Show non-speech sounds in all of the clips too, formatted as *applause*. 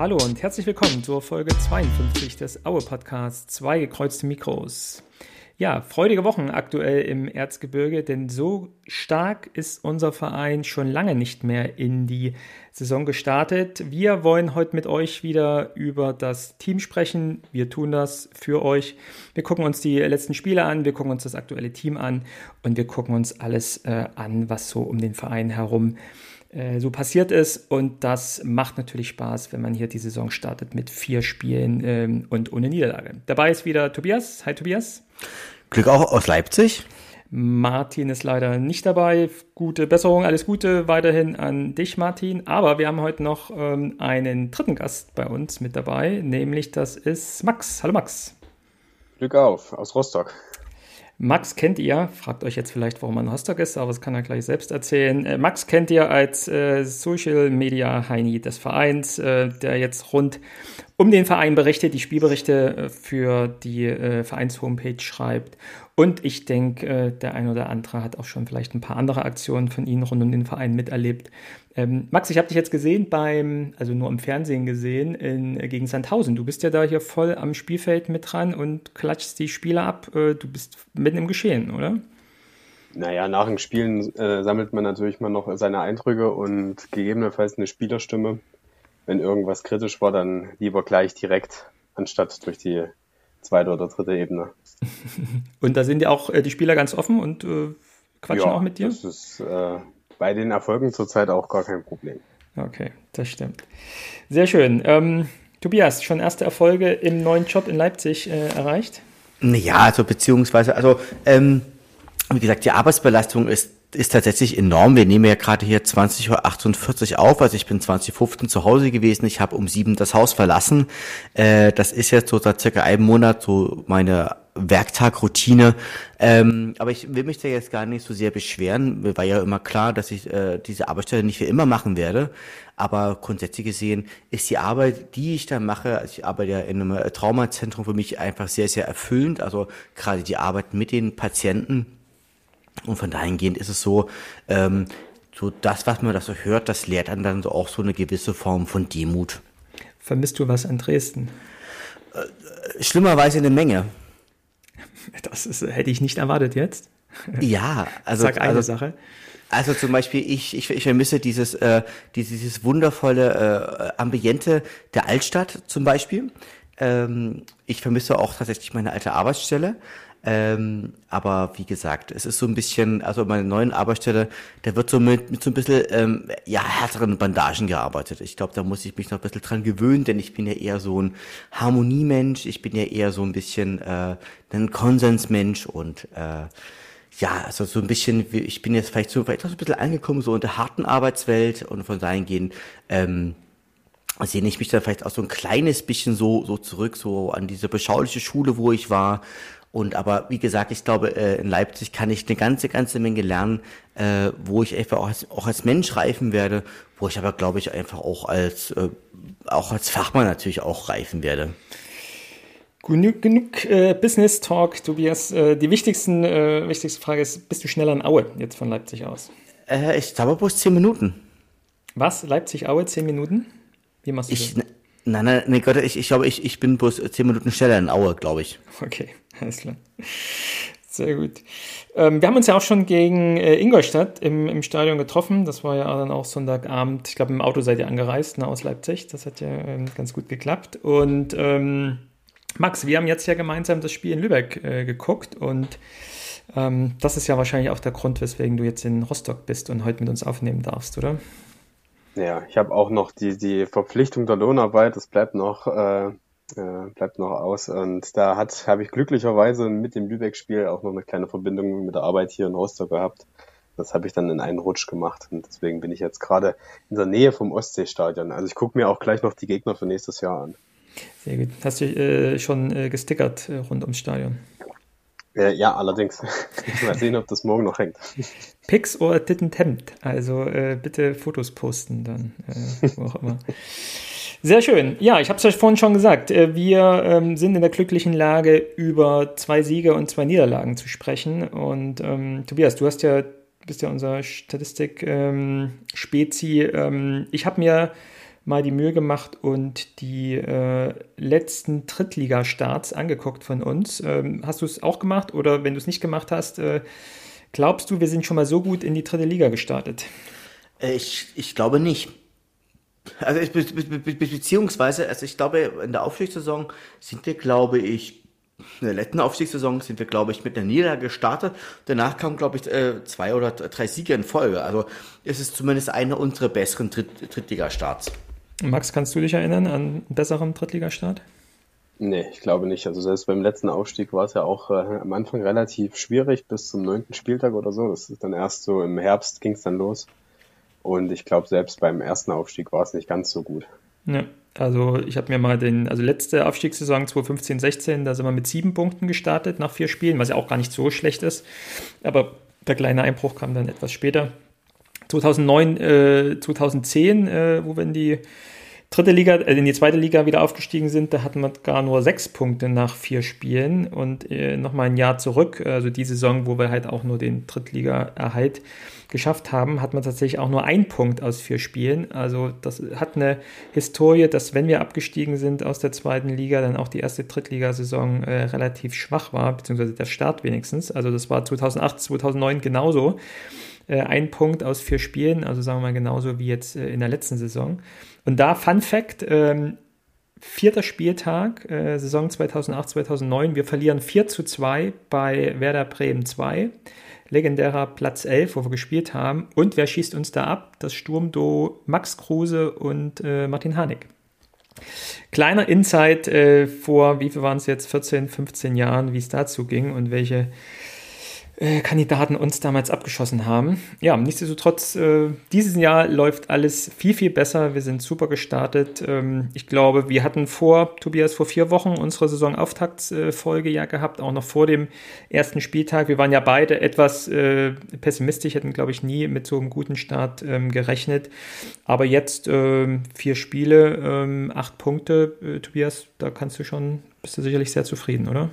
Hallo und herzlich willkommen zur Folge 52 des Aue Podcasts, zwei gekreuzte Mikros. Ja, freudige Wochen aktuell im Erzgebirge, denn so stark ist unser Verein schon lange nicht mehr in die Saison gestartet. Wir wollen heute mit euch wieder über das Team sprechen. Wir tun das für euch. Wir gucken uns die letzten Spiele an, wir gucken uns das aktuelle Team an und wir gucken uns alles äh, an, was so um den Verein herum äh, so passiert ist. Und das macht natürlich Spaß, wenn man hier die Saison startet mit vier Spielen ähm, und ohne Niederlage. Dabei ist wieder Tobias. Hi Tobias. Glück auch aus Leipzig. Martin ist leider nicht dabei. Gute Besserung, alles Gute weiterhin an dich, Martin. Aber wir haben heute noch ähm, einen dritten Gast bei uns mit dabei, nämlich das ist Max. Hallo Max. Glück auf, aus Rostock. Max kennt ihr, fragt euch jetzt vielleicht, warum man Rostock ist, aber das kann er gleich selbst erzählen. Äh, Max kennt ihr als äh, Social Media Heini des Vereins, äh, der jetzt rund um den Verein berichtet, die Spielberichte äh, für die äh, Vereins-Homepage schreibt. Und ich denke, äh, der ein oder andere hat auch schon vielleicht ein paar andere Aktionen von Ihnen rund um den Verein miterlebt. Ähm, Max, ich habe dich jetzt gesehen beim, also nur im Fernsehen gesehen, in, gegen Sandhausen. Du bist ja da hier voll am Spielfeld mit dran und klatschst die Spieler ab. du bist mitten im Geschehen, oder? Naja, nach dem Spielen äh, sammelt man natürlich mal noch seine Eindrücke und gegebenenfalls eine Spielerstimme wenn irgendwas kritisch war, dann lieber gleich direkt, anstatt durch die zweite oder dritte Ebene. *laughs* und da sind ja auch äh, die Spieler ganz offen und äh, quatschen ja, auch mit dir? Das ist äh, bei den Erfolgen zurzeit auch gar kein Problem. Okay, das stimmt. Sehr schön. Ähm, Tobias, schon erste Erfolge im neuen Job in Leipzig äh, erreicht? Ja, also beziehungsweise, also ähm, wie gesagt, die Arbeitsbelastung ist ist tatsächlich enorm. Wir nehmen ja gerade hier 20.48 Uhr auf, also ich bin 2015 zu Hause gewesen, ich habe um sieben das Haus verlassen. Äh, das ist jetzt so seit circa einem Monat so meine Werktagroutine. Ähm, aber ich will mich da jetzt gar nicht so sehr beschweren. Mir war ja immer klar, dass ich äh, diese Arbeitsstelle nicht für immer machen werde. Aber grundsätzlich gesehen ist die Arbeit, die ich da mache, also ich arbeite ja in einem Traumazentrum für mich einfach sehr, sehr erfüllend. Also gerade die Arbeit mit den Patienten und von dahingehend ist es so, ähm, so das, was man da so hört, das lehrt dann dann auch so eine gewisse Form von Demut. Vermisst du was an Dresden? Äh, schlimmerweise eine Menge. *laughs* Das ist, hätte ich nicht erwartet jetzt. Ja, *laughs* also. Sag eine also, Sache. Also zum Beispiel, ich, ich, ich vermisse dieses, äh, dieses, dieses wundervolle äh, Ambiente der Altstadt zum Beispiel. Ähm, ich vermisse auch tatsächlich meine alte Arbeitsstelle. Ähm, aber wie gesagt, es ist so ein bisschen, also meine neuen Arbeitsstelle, da wird so mit, mit so ein bisschen ähm, ja, härteren Bandagen gearbeitet. Ich glaube, da muss ich mich noch ein bisschen dran gewöhnen, denn ich bin ja eher so ein Harmoniemensch, ich bin ja eher so ein bisschen äh, ein Konsensmensch und äh, ja, also so ein bisschen, ich bin jetzt vielleicht so, vielleicht auch so ein bisschen angekommen, so in der harten Arbeitswelt. Und von dahin gehen, ähm, sehne ich mich da vielleicht auch so ein kleines bisschen so, so zurück, so an diese beschauliche Schule, wo ich war und aber wie gesagt, ich glaube, äh, in Leipzig kann ich eine ganze, ganze Menge lernen, äh, wo ich einfach auch als, auch als Mensch reifen werde, wo ich aber, glaube ich, einfach auch als, äh, auch als Fachmann natürlich auch reifen werde. Genug, genug äh, Business Talk, Tobias. Äh, die wichtigsten, äh, wichtigste Frage ist, bist du schneller in Aue jetzt von Leipzig aus? Ich glaube bloß zehn Minuten. Was? Leipzig-Aue, zehn Minuten? Wie machst du ich, das? Nein, nein, nee, Gott, ich, ich glaube, ich, ich bin bloß zehn Minuten schneller in Aue, glaube ich. Okay, *laughs* alles klar. Sehr gut. Ähm, wir haben uns ja auch schon gegen äh, Ingolstadt im, im Stadion getroffen. Das war ja dann auch Sonntagabend. Ich glaube, im Auto seid ihr angereist ne, aus Leipzig. Das hat ja ähm, ganz gut geklappt. Und ähm, Max, wir haben jetzt ja gemeinsam das Spiel in Lübeck äh, geguckt und ähm, das ist ja wahrscheinlich auch der Grund, weswegen du jetzt in Rostock bist und heute mit uns aufnehmen darfst, oder? Ja, ich habe auch noch die, die Verpflichtung der Lohnarbeit, das bleibt noch, äh, äh, bleibt noch aus. Und da hat habe ich glücklicherweise mit dem Lübeck-Spiel auch noch eine kleine Verbindung mit der Arbeit hier in Rostock gehabt. Das habe ich dann in einen Rutsch gemacht und deswegen bin ich jetzt gerade in der Nähe vom Ostseestadion. Also ich gucke mir auch gleich noch die Gegner für nächstes Jahr an. Sehr gut. Hast du äh, schon äh, gestickert äh, rund ums Stadion? Ja, allerdings. *laughs* Mal sehen, ob das morgen noch hängt. Pix oder didn't tempt. Also äh, bitte Fotos posten dann, äh, wo auch immer. Sehr schön. Ja, ich habe es euch vorhin schon gesagt. Äh, wir ähm, sind in der glücklichen Lage, über zwei Siege und zwei Niederlagen zu sprechen. Und ähm, Tobias, du hast ja, bist ja unser Statistik-Spezi. Ähm, ähm, ich habe mir mal die Mühe gemacht und die äh, letzten Drittligastarts angeguckt von uns. Ähm, hast du es auch gemacht oder wenn du es nicht gemacht hast, äh, glaubst du, wir sind schon mal so gut in die dritte Liga gestartet? Äh, ich, ich glaube nicht. Also be be be beziehungsweise, also ich glaube, in der Aufstiegssaison sind wir, glaube ich, in der letzten Aufstiegssaison sind wir, glaube ich, mit einer Niederlage gestartet. Danach kamen, glaube ich, äh, zwei oder drei Siege in Folge. Also es ist zumindest einer unserer besseren Dritt Drittligastarts. Max, kannst du dich erinnern an einen besseren Drittligastart? Nee, ich glaube nicht. Also selbst beim letzten Aufstieg war es ja auch äh, am Anfang relativ schwierig bis zum neunten Spieltag oder so. Das ist dann erst so im Herbst ging es dann los. Und ich glaube, selbst beim ersten Aufstieg war es nicht ganz so gut. Ja, also ich habe mir mal den, also letzte Aufstiegssaison 2015-16, da sind wir mit sieben Punkten gestartet nach vier Spielen, was ja auch gar nicht so schlecht ist. Aber der kleine Einbruch kam dann etwas später. 2009, äh, 2010, äh, wo wir in die dritte Liga, äh, in die zweite Liga wieder aufgestiegen sind, da hatten wir gar nur sechs Punkte nach vier Spielen und äh, nochmal ein Jahr zurück, also die Saison, wo wir halt auch nur den Drittliga-Erhalt geschafft haben, hat man tatsächlich auch nur einen Punkt aus vier Spielen. Also das hat eine Historie, dass wenn wir abgestiegen sind aus der zweiten Liga, dann auch die erste Drittligasaison äh, relativ schwach war, beziehungsweise der Start wenigstens. Also das war 2008, 2009 genauso. Äh, ein Punkt aus vier Spielen, also sagen wir mal genauso wie jetzt äh, in der letzten Saison. Und da Fun Fact, ähm, vierter Spieltag, äh, Saison 2008, 2009, wir verlieren 4 zu 2 bei Werder Bremen 2 legendärer Platz 11, wo wir gespielt haben. Und wer schießt uns da ab? Das Sturmdo Max Kruse und äh, Martin Hanig. Kleiner Insight äh, vor, wie viel waren es jetzt, 14, 15 Jahren, wie es dazu ging und welche Kandidaten uns damals abgeschossen haben. Ja, nichtsdestotrotz, äh, dieses Jahr läuft alles viel, viel besser. Wir sind super gestartet. Ähm, ich glaube, wir hatten vor, Tobias, vor vier Wochen unsere Saisonauftaktsfolge ja gehabt, auch noch vor dem ersten Spieltag. Wir waren ja beide etwas äh, pessimistisch, hätten, glaube ich, nie mit so einem guten Start ähm, gerechnet. Aber jetzt ähm, vier Spiele, ähm, acht Punkte, äh, Tobias, da kannst du schon bist du sicherlich sehr zufrieden, oder?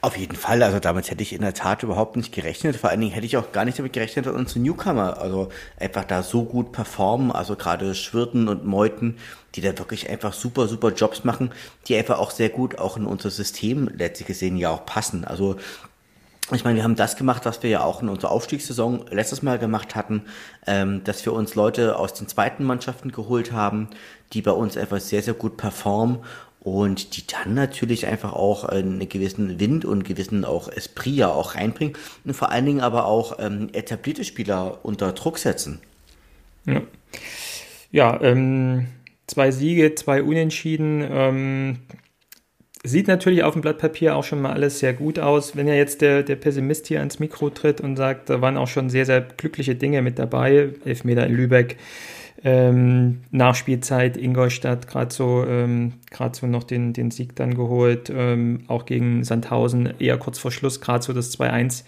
Auf jeden Fall. Also damit hätte ich in der Tat überhaupt nicht gerechnet. Vor allen Dingen hätte ich auch gar nicht damit gerechnet, dass unsere Newcomer also einfach da so gut performen. Also gerade Schwirten und Meuten, die da wirklich einfach super, super Jobs machen, die einfach auch sehr gut auch in unser System letztlich gesehen ja auch passen. Also ich meine, wir haben das gemacht, was wir ja auch in unserer Aufstiegssaison letztes Mal gemacht hatten, ähm, dass wir uns Leute aus den zweiten Mannschaften geholt haben, die bei uns einfach sehr, sehr gut performen und die dann natürlich einfach auch einen gewissen Wind und gewissen auch Esprit ja auch reinbringen und vor allen Dingen aber auch ähm, etablierte Spieler unter Druck setzen. Ja, ja ähm, zwei Siege, zwei Unentschieden. Ähm, sieht natürlich auf dem Blatt Papier auch schon mal alles sehr gut aus. Wenn ja jetzt der, der Pessimist hier ans Mikro tritt und sagt, da waren auch schon sehr, sehr glückliche Dinge mit dabei. Elfmeter in Lübeck, ähm, Nachspielzeit Ingolstadt gerade so, ähm, so noch den, den Sieg dann geholt, ähm, auch gegen Sandhausen eher kurz vor Schluss gerade so das 2-1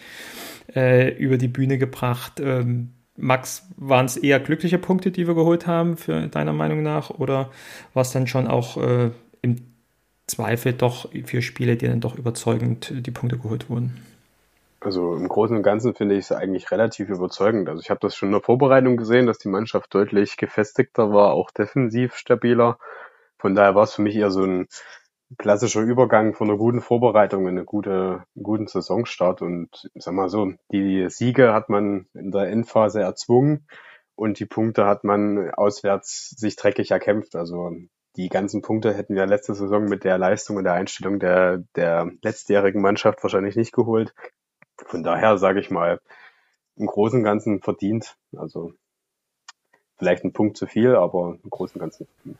äh, über die Bühne gebracht. Ähm, Max, waren es eher glückliche Punkte, die wir geholt haben, für deiner Meinung nach, oder war es dann schon auch äh, im Zweifel doch vier Spiele, die dann doch überzeugend die Punkte geholt wurden? Also im Großen und Ganzen finde ich es eigentlich relativ überzeugend. Also ich habe das schon in der Vorbereitung gesehen, dass die Mannschaft deutlich gefestigter war, auch defensiv stabiler. Von daher war es für mich eher so ein klassischer Übergang von einer guten Vorbereitung in eine gute, einen guten Saisonstart. Und sag mal so, die Siege hat man in der Endphase erzwungen und die Punkte hat man auswärts sich dreckig erkämpft. Also die ganzen Punkte hätten wir letzte Saison mit der Leistung und der Einstellung der, der letztjährigen Mannschaft wahrscheinlich nicht geholt. Von daher sage ich mal, im Großen und Ganzen verdient. Also vielleicht ein Punkt zu viel, aber im Großen und Ganzen verdient.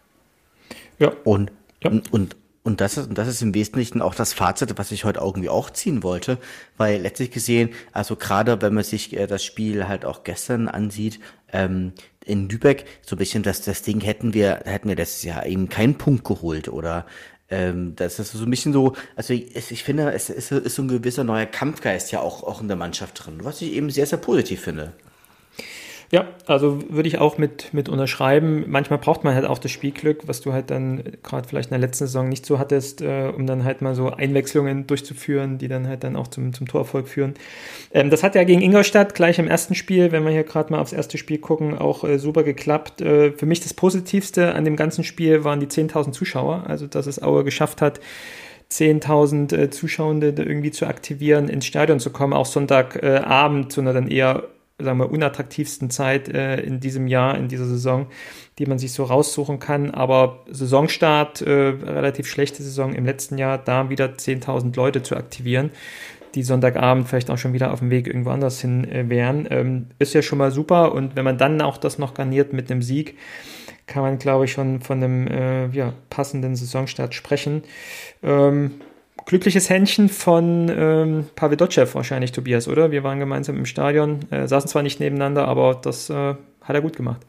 Ja. Und, ja. und, und das ist, und das ist im Wesentlichen auch das Fazit, was ich heute irgendwie auch ziehen wollte, weil letztlich gesehen, also gerade wenn man sich äh, das Spiel halt auch gestern ansieht, ähm, in Lübeck, so ein bisschen das, das Ding hätten wir, hätten wir letztes Jahr eben keinen Punkt geholt oder ähm, das ist so ein bisschen so, also ich, ich finde, es ist, ist, so ein gewisser neuer Kampfgeist ja auch, auch in der Mannschaft drin, was ich eben sehr, sehr positiv finde. Ja, also würde ich auch mit, mit unterschreiben. Manchmal braucht man halt auch das Spielglück, was du halt dann gerade vielleicht in der letzten Saison nicht so hattest, äh, um dann halt mal so Einwechslungen durchzuführen, die dann halt dann auch zum, zum Torerfolg führen. Ähm, das hat ja gegen Ingolstadt gleich im ersten Spiel, wenn wir hier gerade mal aufs erste Spiel gucken, auch äh, super geklappt. Äh, für mich das Positivste an dem ganzen Spiel waren die 10.000 Zuschauer, also dass es Aue geschafft hat, 10.000 äh, Zuschauende irgendwie zu aktivieren, ins Stadion zu kommen, auch Sonntagabend äh, zu einer dann eher sagen wir, unattraktivsten Zeit äh, in diesem Jahr, in dieser Saison, die man sich so raussuchen kann. Aber Saisonstart, äh, relativ schlechte Saison im letzten Jahr, da wieder 10.000 Leute zu aktivieren, die Sonntagabend vielleicht auch schon wieder auf dem Weg irgendwo anders hin äh, wären, ähm, ist ja schon mal super. Und wenn man dann auch das noch garniert mit einem Sieg, kann man, glaube ich, schon von einem äh, ja, passenden Saisonstart sprechen. Ähm, glückliches Händchen von ähm, Pavel Dotschew wahrscheinlich, Tobias, oder? Wir waren gemeinsam im Stadion, äh, saßen zwar nicht nebeneinander, aber das äh, hat er gut gemacht.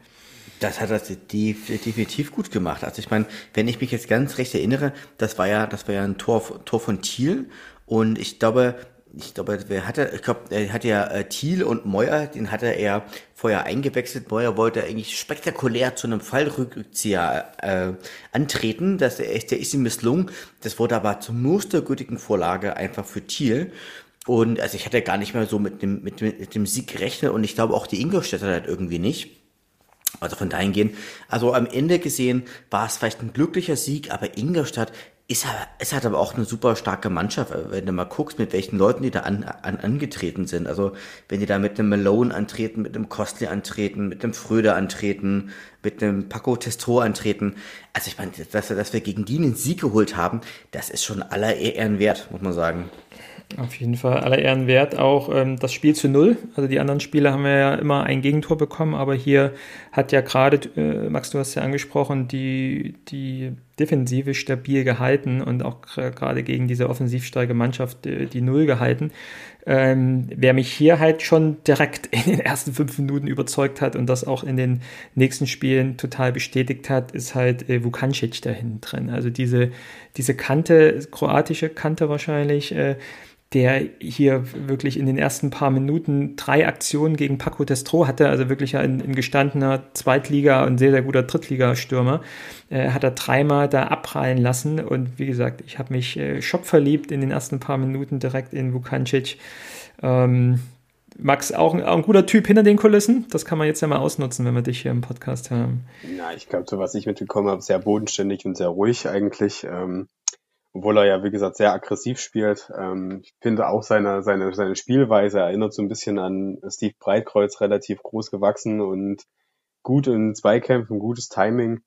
Das hat er definitiv gut gemacht. Also ich meine, wenn ich mich jetzt ganz recht erinnere, das war ja, das war ja ein Tor, Tor von Thiel und ich glaube, ich glaube, wer hatte, ich glaube, er hatte ja äh, Thiel und Meuer, den hatte er vorher eingewechselt. Meuer wollte eigentlich spektakulär zu einem Fallrückzieher äh, antreten. Das, der, der ist ihm misslungen. Das wurde aber zur mustergültigen Vorlage einfach für Thiel. Und also ich hatte gar nicht mehr so mit dem, mit, mit dem Sieg gerechnet und ich glaube auch die Ingolstädter halt irgendwie nicht. Also von dahin gehen. Also am Ende gesehen war es vielleicht ein glücklicher Sieg, aber Ingolstadt ist, es hat aber auch eine super starke Mannschaft, wenn du mal guckst, mit welchen Leuten die da an, an, angetreten sind. Also wenn die da mit einem Malone antreten, mit einem Costly antreten, mit einem Fröde antreten, mit einem Paco Testo antreten. Also ich meine, dass, dass wir gegen die einen Sieg geholt haben, das ist schon aller Ehren wert, muss man sagen. Auf jeden Fall aller Ehren wert. Auch ähm, das Spiel zu null. Also die anderen Spiele haben wir ja immer ein Gegentor bekommen, aber hier hat ja gerade, äh, Max, du hast ja angesprochen, die, die Defensive stabil gehalten und auch gerade gegen diese offensivstarke Mannschaft äh, die Null gehalten. Ähm, wer mich hier halt schon direkt in den ersten fünf Minuten überzeugt hat und das auch in den nächsten Spielen total bestätigt hat, ist halt äh, Vukancic da hinten drin. Also diese, diese Kante, kroatische Kante wahrscheinlich, äh, der hier wirklich in den ersten paar Minuten drei Aktionen gegen Paco Destro hatte, also wirklich ein, ein gestandener Zweitliga- und sehr, sehr guter Drittligastürmer, äh, hat er dreimal da abprallen lassen und wie gesagt, ich habe mich äh, schockverliebt in den ersten paar Minuten direkt in Vukancic. Ähm, Max, auch ein, auch ein, guter Typ hinter den Kulissen. Das kann man jetzt ja mal ausnutzen, wenn wir dich hier im Podcast haben. Ja, ich glaube, so was ich mitbekommen habe, sehr bodenständig und sehr ruhig eigentlich. Ähm, obwohl er ja, wie gesagt, sehr aggressiv spielt. Ähm, ich finde auch seine, seine, seine Spielweise erinnert so ein bisschen an Steve Breitkreuz, relativ groß gewachsen und gut in Zweikämpfen, gutes Timing.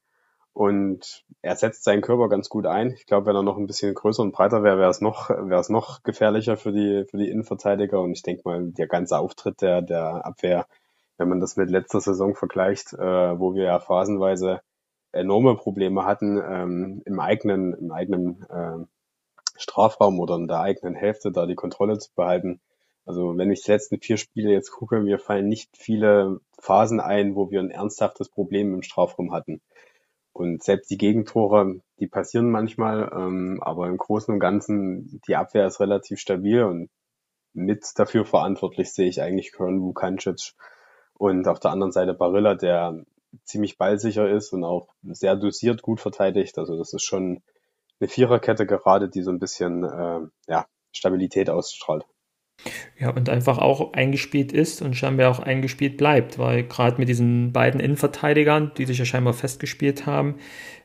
Und er setzt seinen Körper ganz gut ein. Ich glaube, wenn er noch ein bisschen größer und breiter wäre, wäre es noch, wäre es noch gefährlicher für die, für die Innenverteidiger. Und ich denke mal, der ganze Auftritt der, der Abwehr, wenn man das mit letzter Saison vergleicht, äh, wo wir ja phasenweise enorme Probleme hatten, ähm, im eigenen, im eigenen äh, Strafraum oder in der eigenen Hälfte da die Kontrolle zu behalten. Also wenn ich die letzten vier Spiele jetzt gucke, mir fallen nicht viele Phasen ein, wo wir ein ernsthaftes Problem im Strafraum hatten. Und selbst die Gegentore, die passieren manchmal, ähm, aber im Großen und Ganzen, die Abwehr ist relativ stabil und mit dafür verantwortlich sehe ich eigentlich Köln Vukancic und auf der anderen Seite Barilla, der ziemlich ballsicher ist und auch sehr dosiert gut verteidigt. Also das ist schon eine Viererkette gerade, die so ein bisschen äh, ja, Stabilität ausstrahlt. Ja, und einfach auch eingespielt ist und scheinbar auch eingespielt bleibt, weil gerade mit diesen beiden Innenverteidigern, die sich ja scheinbar festgespielt haben,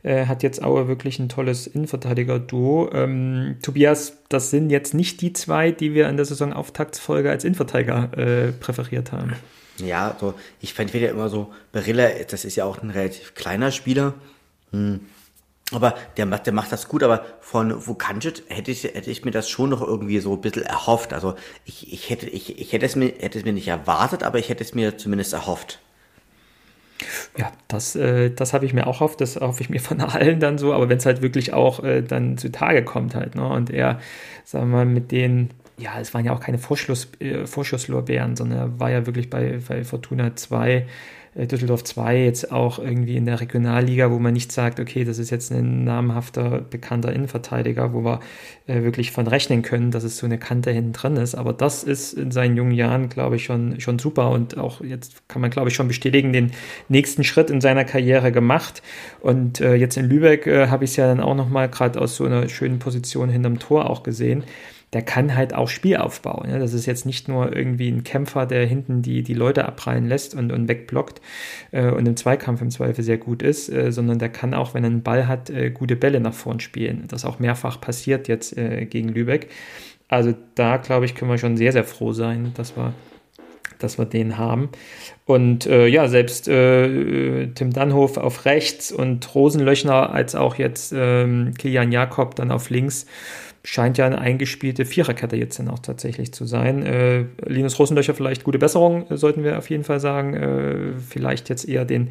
äh, hat jetzt Aue wirklich ein tolles Innenverteidiger-Duo. Ähm, Tobias, das sind jetzt nicht die zwei, die wir in der Saisonauftaktsfolge als Innenverteidiger äh, präferiert haben. Ja, so, ich fand ja immer so, Barilla, das ist ja auch ein relativ kleiner Spieler. Hm. Aber der macht, der macht das gut, aber von Vukancic hätte ich, hätte ich mir das schon noch irgendwie so ein bisschen erhofft. Also ich, ich hätte, ich, ich hätte es mir, hätte es mir nicht erwartet, aber ich hätte es mir zumindest erhofft. Ja, das, äh, das habe ich mir auch erhofft, das hoffe ich mir von *laughs* allen dann so, aber wenn es halt wirklich auch äh, dann zutage kommt halt, ne? Und er, sagen wir mal, mit den ja, es waren ja auch keine Vorschluss, äh, Vorschusslorbeeren, sondern er war ja wirklich bei, bei Fortuna 2 äh, Düsseldorf 2 jetzt auch irgendwie in der Regionalliga, wo man nicht sagt, okay, das ist jetzt ein namhafter, bekannter Innenverteidiger, wo wir äh, wirklich von rechnen können, dass es so eine Kante hinten drin ist. Aber das ist in seinen jungen Jahren, glaube ich, schon, schon super und auch jetzt kann man, glaube ich, schon bestätigen, den nächsten Schritt in seiner Karriere gemacht. Und äh, jetzt in Lübeck äh, habe ich es ja dann auch nochmal gerade aus so einer schönen Position hinterm Tor auch gesehen der kann halt auch Spiel aufbauen. Ja? Das ist jetzt nicht nur irgendwie ein Kämpfer, der hinten die, die Leute abprallen lässt und, und wegblockt äh, und im Zweikampf im Zweifel sehr gut ist, äh, sondern der kann auch, wenn er einen Ball hat, äh, gute Bälle nach vorn spielen. Das auch mehrfach passiert jetzt äh, gegen Lübeck. Also da, glaube ich, können wir schon sehr, sehr froh sein, dass wir dass wir den haben. Und äh, ja, selbst äh, Tim Dannhof auf rechts und Rosenlöchner als auch jetzt ähm, Kilian Jakob dann auf links scheint ja eine eingespielte Viererkette jetzt dann auch tatsächlich zu sein. Äh, Linus Rosenlöcher vielleicht gute Besserung, äh, sollten wir auf jeden Fall sagen. Äh, vielleicht jetzt eher den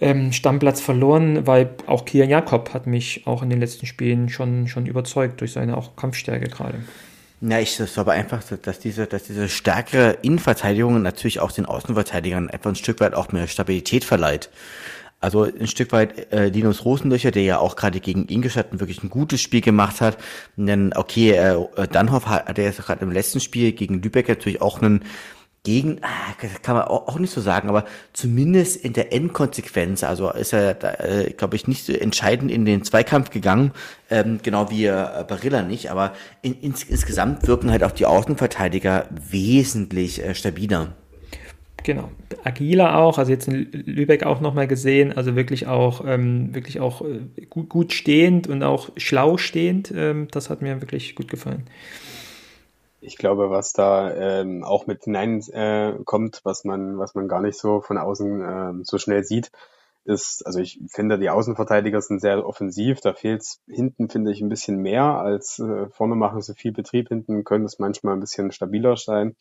ähm, Stammplatz verloren, weil auch Kian Jakob hat mich auch in den letzten Spielen schon, schon überzeugt durch seine auch Kampfstärke gerade. Ja, ich glaube einfach, dass diese, dass diese stärkere Innenverteidigung natürlich auch den Außenverteidigern einfach ein Stück weit auch mehr Stabilität verleiht. Also ein Stück weit äh, Linus Rosenlöcher, der ja auch gerade gegen Ingolstadt wirklich ein gutes Spiel gemacht hat. Denn okay, äh, Danhoff hat, der ist gerade im letzten Spiel gegen Lübeck natürlich auch einen gegen, ah, kann man auch nicht so sagen, aber zumindest in der Endkonsequenz, also ist er, äh, glaube ich, nicht so entscheidend in den Zweikampf gegangen, ähm, genau wie äh, Barilla nicht, aber in, ins, insgesamt wirken halt auch die Außenverteidiger wesentlich äh, stabiler. Genau, agiler auch, also jetzt in Lübeck auch nochmal gesehen, also wirklich auch, ähm, wirklich auch äh, gut, gut stehend und auch schlau stehend. Ähm, das hat mir wirklich gut gefallen. Ich glaube, was da ähm, auch mit hinein äh, was man, was man gar nicht so von außen äh, so schnell sieht, ist, also ich finde, die Außenverteidiger sind sehr offensiv. Da fehlt es hinten, finde ich, ein bisschen mehr als äh, vorne machen sie viel Betrieb. Hinten können es manchmal ein bisschen stabiler sein.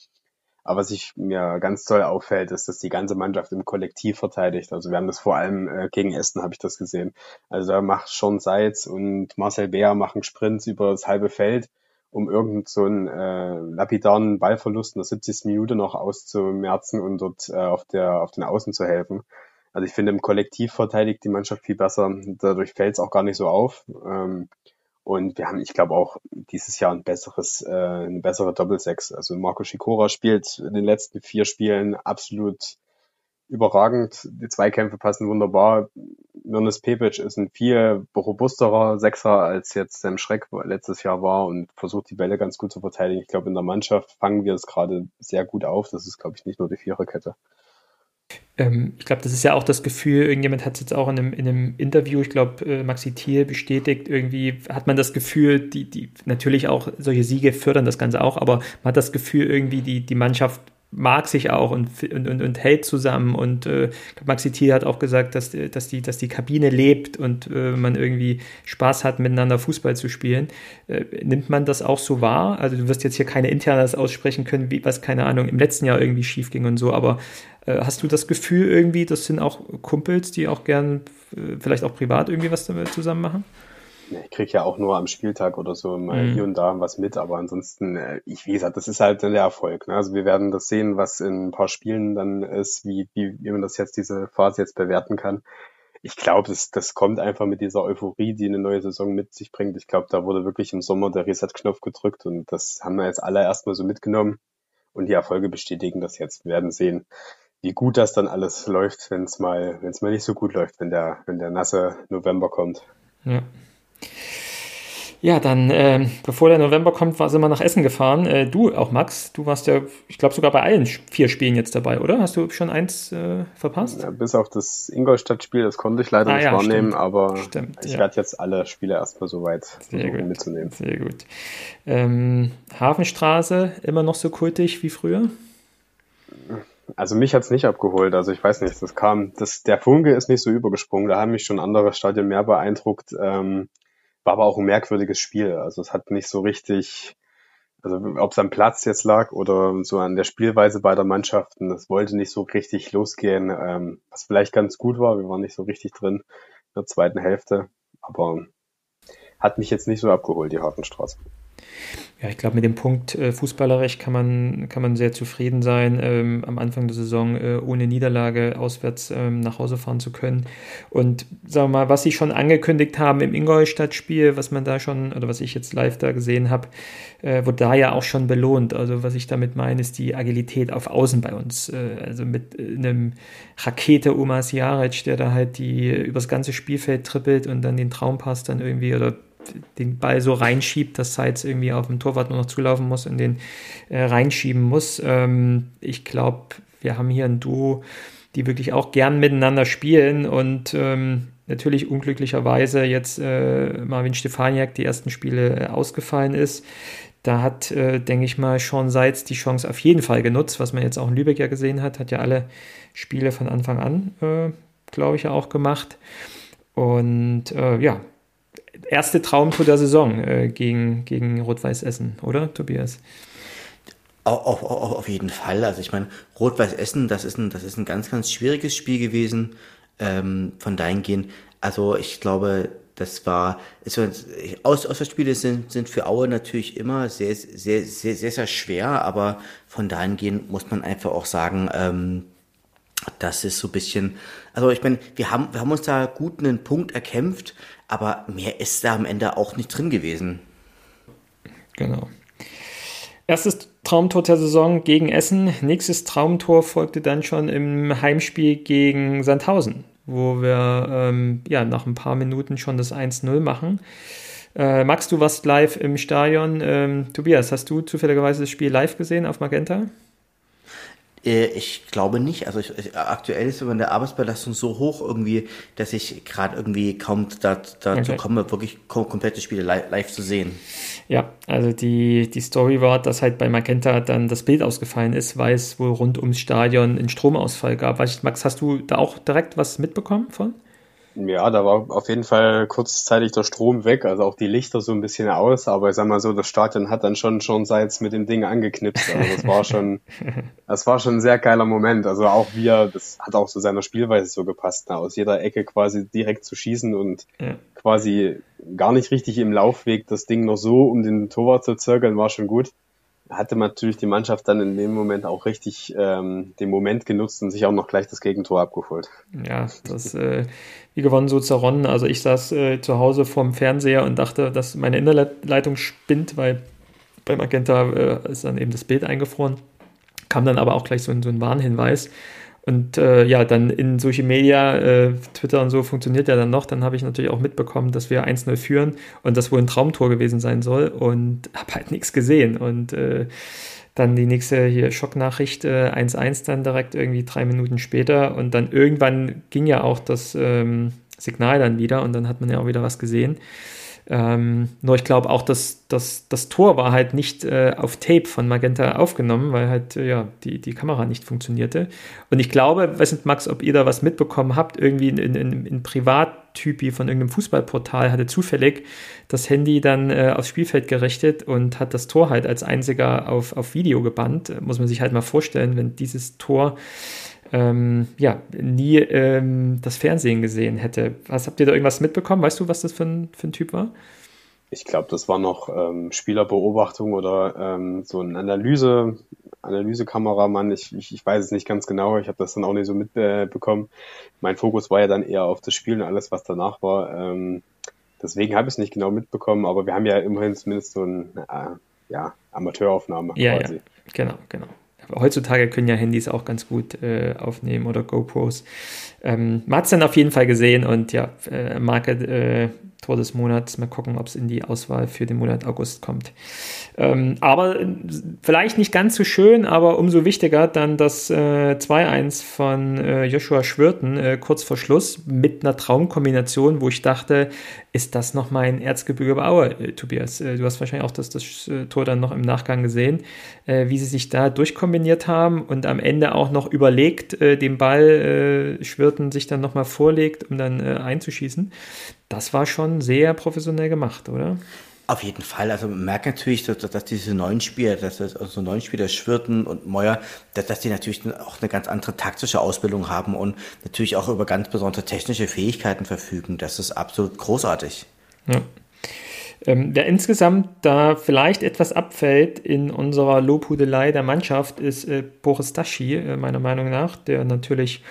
Aber was ich mir ganz toll auffällt, ist, dass die ganze Mannschaft im Kollektiv verteidigt. Also wir haben das vor allem äh, gegen Essen, habe ich das gesehen. Also da macht schon Seitz und Marcel Beer machen Sprints über das halbe Feld, um irgend so äh, lapidaren Ballverlust in der 70. Minute noch auszumerzen und dort äh, auf, der, auf den Außen zu helfen. Also ich finde, im Kollektiv verteidigt die Mannschaft viel besser. Dadurch fällt es auch gar nicht so auf. Ähm, und wir haben, ich glaube, auch dieses Jahr ein besseres, äh, eine bessere Doppelsechs. Also Marco Schikora spielt in den letzten vier Spielen absolut überragend. Die Zweikämpfe passen wunderbar. Mirnes Pepic ist ein viel robusterer Sechser, als jetzt Sam Schreck letztes Jahr war und versucht die Bälle ganz gut zu verteidigen. Ich glaube, in der Mannschaft fangen wir es gerade sehr gut auf. Das ist, glaube ich, nicht nur die Viererkette ähm, ich glaube, das ist ja auch das Gefühl, irgendjemand hat es jetzt auch in einem, in einem Interview, ich glaube, äh, Maxi Thiel bestätigt, irgendwie hat man das Gefühl, die, die, natürlich auch solche Siege fördern das Ganze auch, aber man hat das Gefühl, irgendwie die, die Mannschaft mag sich auch und, und, und, hält zusammen. Und äh, Maxi Thiel hat auch gesagt, dass, dass, die, dass die Kabine lebt und äh, man irgendwie Spaß hat, miteinander Fußball zu spielen. Äh, nimmt man das auch so wahr? Also du wirst jetzt hier keine Internas aussprechen können, wie was, keine Ahnung, im letzten Jahr irgendwie schief ging und so, aber äh, hast du das Gefühl irgendwie, das sind auch Kumpels, die auch gern äh, vielleicht auch privat irgendwie was zusammen machen? Ich kriege ja auch nur am Spieltag oder so mal mhm. hier und da was mit, aber ansonsten, äh, ich, wie gesagt, das ist halt der Erfolg. Ne? Also wir werden das sehen, was in ein paar Spielen dann ist, wie, wie, wie man das jetzt, diese Phase jetzt bewerten kann. Ich glaube, das, das kommt einfach mit dieser Euphorie, die eine neue Saison mit sich bringt. Ich glaube, da wurde wirklich im Sommer der Reset-Knopf gedrückt und das haben wir jetzt alle erstmal so mitgenommen und die Erfolge bestätigen das jetzt. Wir werden sehen, wie gut das dann alles läuft, wenn es mal, wenn es mal nicht so gut läuft, wenn der, wenn der nasse November kommt. Ja. Ja, dann, äh, bevor der November kommt, war, sind wir nach Essen gefahren. Äh, du, auch Max, du warst ja, ich glaube, sogar bei allen vier Spielen jetzt dabei, oder? Hast du schon eins äh, verpasst? Ja, bis auf das Ingolstadt-Spiel, das konnte ich leider ah, nicht ja, wahrnehmen, stimmt. aber stimmt, ich ja. werde jetzt alle Spiele erstmal soweit versuchen mitzunehmen. Sehr gut. Ähm, Hafenstraße, immer noch so kultig wie früher? Also mich hat's nicht abgeholt. Also ich weiß nicht, das kam, das, der Funke ist nicht so übergesprungen. Da haben mich schon andere Stadien mehr beeindruckt. Ähm, war aber auch ein merkwürdiges Spiel. Also es hat nicht so richtig, also ob es am Platz jetzt lag oder so an der Spielweise beider Mannschaften, das wollte nicht so richtig losgehen, ähm, was vielleicht ganz gut war. Wir waren nicht so richtig drin in der zweiten Hälfte, aber hat mich jetzt nicht so abgeholt, die Hafenstraße. Ja, ich glaube, mit dem Punkt äh, fußballerisch kann man, kann man sehr zufrieden sein, ähm, am Anfang der Saison äh, ohne Niederlage auswärts ähm, nach Hause fahren zu können. Und sagen wir mal, was sie schon angekündigt haben im Ingolstadt-Spiel, was man da schon, oder was ich jetzt live da gesehen habe, äh, wurde da ja auch schon belohnt. Also was ich damit meine, ist die Agilität auf Außen bei uns. Äh, also mit äh, einem Rakete Umas Jaric, der da halt die übers ganze Spielfeld trippelt und dann den Traumpass dann irgendwie oder den Ball so reinschiebt, dass Seitz irgendwie auf dem Torwart nur noch zulaufen muss und den äh, reinschieben muss. Ähm, ich glaube, wir haben hier ein Duo, die wirklich auch gern miteinander spielen und ähm, natürlich unglücklicherweise jetzt äh, Marvin Stefaniak die ersten Spiele äh, ausgefallen ist. Da hat, äh, denke ich mal, Sean Seitz die Chance auf jeden Fall genutzt, was man jetzt auch in Lübeck ja gesehen hat, hat ja alle Spiele von Anfang an, äh, glaube ich, ja auch gemacht. Und äh, ja, erste Traumtor der Saison äh, gegen, gegen Rot-Weiß Essen, oder, Tobias? Auf, auf, auf jeden Fall. Also ich meine, Rot-Weiß Essen, das ist ein, das ist ein ganz, ganz schwieriges Spiel gewesen. Ähm, von dahingehend, also ich glaube, das war, es war Aus, Auswärtsspiele sind, sind für Aue natürlich immer sehr, sehr, sehr, sehr, sehr schwer, aber von dahingehend muss man einfach auch sagen, ähm, das ist so ein bisschen, also ich meine, wir haben, wir haben uns da gut einen Punkt erkämpft, aber mehr ist da am Ende auch nicht drin gewesen. Genau. Erstes Traumtor der Saison gegen Essen. Nächstes Traumtor folgte dann schon im Heimspiel gegen Sandhausen, wo wir ähm, ja, nach ein paar Minuten schon das 1-0 machen. Äh, Max, du warst live im Stadion. Ähm, Tobias, hast du zufälligerweise das Spiel live gesehen auf Magenta? Äh, ich glaube nicht. Also ich, ich, aktuell ist immer eine Arbeitsbelastung so hoch irgendwie, dass ich gerade irgendwie kaum da, dazu okay. komme, wirklich komplette Spiele live, live, zu sehen. Ja, also die, die Story war, dass halt bei Magenta dann das Bild ausgefallen ist, weil es wohl rund ums Stadion einen Stromausfall gab. Max, hast du da auch direkt was mitbekommen von? Ja, da war auf jeden Fall kurzzeitig der Strom weg, also auch die Lichter so ein bisschen aus, aber ich sag mal so, das Stadion hat dann schon schon seit mit dem Ding angeknipst. Also das war schon, *laughs* das war schon ein sehr geiler Moment. Also auch wir, das hat auch zu seiner Spielweise so gepasst, ne? aus jeder Ecke quasi direkt zu schießen und ja. quasi gar nicht richtig im Laufweg das Ding noch so um den Torwart zu zirkeln, war schon gut hatte natürlich die Mannschaft dann in dem Moment auch richtig ähm, den Moment genutzt und sich auch noch gleich das Gegentor abgeholt. Ja, das äh, wie gewonnen so zerronnen. Also ich saß äh, zu Hause vorm Fernseher und dachte, dass meine Innenleitung spinnt, weil bei Magenta äh, ist dann eben das Bild eingefroren. Kam dann aber auch gleich so so ein Warnhinweis. Und äh, ja, dann in Social Media, äh, Twitter und so funktioniert ja dann noch. Dann habe ich natürlich auch mitbekommen, dass wir 1-0 führen und das wohl ein Traumtor gewesen sein soll und habe halt nichts gesehen. Und äh, dann die nächste hier Schocknachricht 1-1 äh, dann direkt irgendwie drei Minuten später. Und dann irgendwann ging ja auch das ähm, Signal dann wieder und dann hat man ja auch wieder was gesehen. Ähm, nur ich glaube auch, dass, dass das Tor war halt nicht äh, auf Tape von Magenta aufgenommen, weil halt äh, ja die, die Kamera nicht funktionierte. Und ich glaube, weiß nicht, Max, ob ihr da was mitbekommen habt, irgendwie in, in, in, in Privattypi von irgendeinem Fußballportal hatte zufällig das Handy dann äh, aufs Spielfeld gerichtet und hat das Tor halt als einziger auf, auf Video gebannt. Muss man sich halt mal vorstellen, wenn dieses Tor ähm, ja, nie ähm, das Fernsehen gesehen hätte. Was, habt ihr da irgendwas mitbekommen? Weißt du, was das für ein, für ein Typ war? Ich glaube, das war noch ähm, Spielerbeobachtung oder ähm, so ein Analyse, Analysekameramann. Ich, ich, ich weiß es nicht ganz genau. Ich habe das dann auch nicht so mitbekommen. mein Fokus war ja dann eher auf das Spiel und alles, was danach war. Ähm, deswegen habe ich es nicht genau mitbekommen, aber wir haben ja immerhin zumindest so ein äh, ja, Amateuraufnahme ja, quasi. Ja, genau, genau heutzutage können ja Handys auch ganz gut äh, aufnehmen oder GoPros. Ähm, man hat es dann auf jeden Fall gesehen und ja, äh, Marke äh, Tor des Monats. Mal gucken, ob es in die Auswahl für den Monat August kommt. Ähm, aber äh, vielleicht nicht ganz so schön, aber umso wichtiger dann das äh, 2-1 von äh, Joshua Schwirten äh, kurz vor Schluss mit einer Traumkombination, wo ich dachte, ist das noch mein Erzgebirge Aue, äh, Tobias? Äh, du hast wahrscheinlich auch das, das Tor dann noch im Nachgang gesehen, wie sie sich da durchkombiniert haben und am Ende auch noch überlegt, den Ball Schwirten sich dann nochmal vorlegt, um dann einzuschießen. Das war schon sehr professionell gemacht, oder? Auf jeden Fall. Also man merkt natürlich, dass, dass diese neuen Spieler, dass das, also neuen Spieler Schwirten und Meuer, dass, dass die natürlich auch eine ganz andere taktische Ausbildung haben und natürlich auch über ganz besondere technische Fähigkeiten verfügen. Das ist absolut großartig. Ja. Ähm, wer insgesamt da vielleicht etwas abfällt in unserer Lobhudelei der Mannschaft, ist äh, Boris Daschi, äh, meiner Meinung nach, der natürlich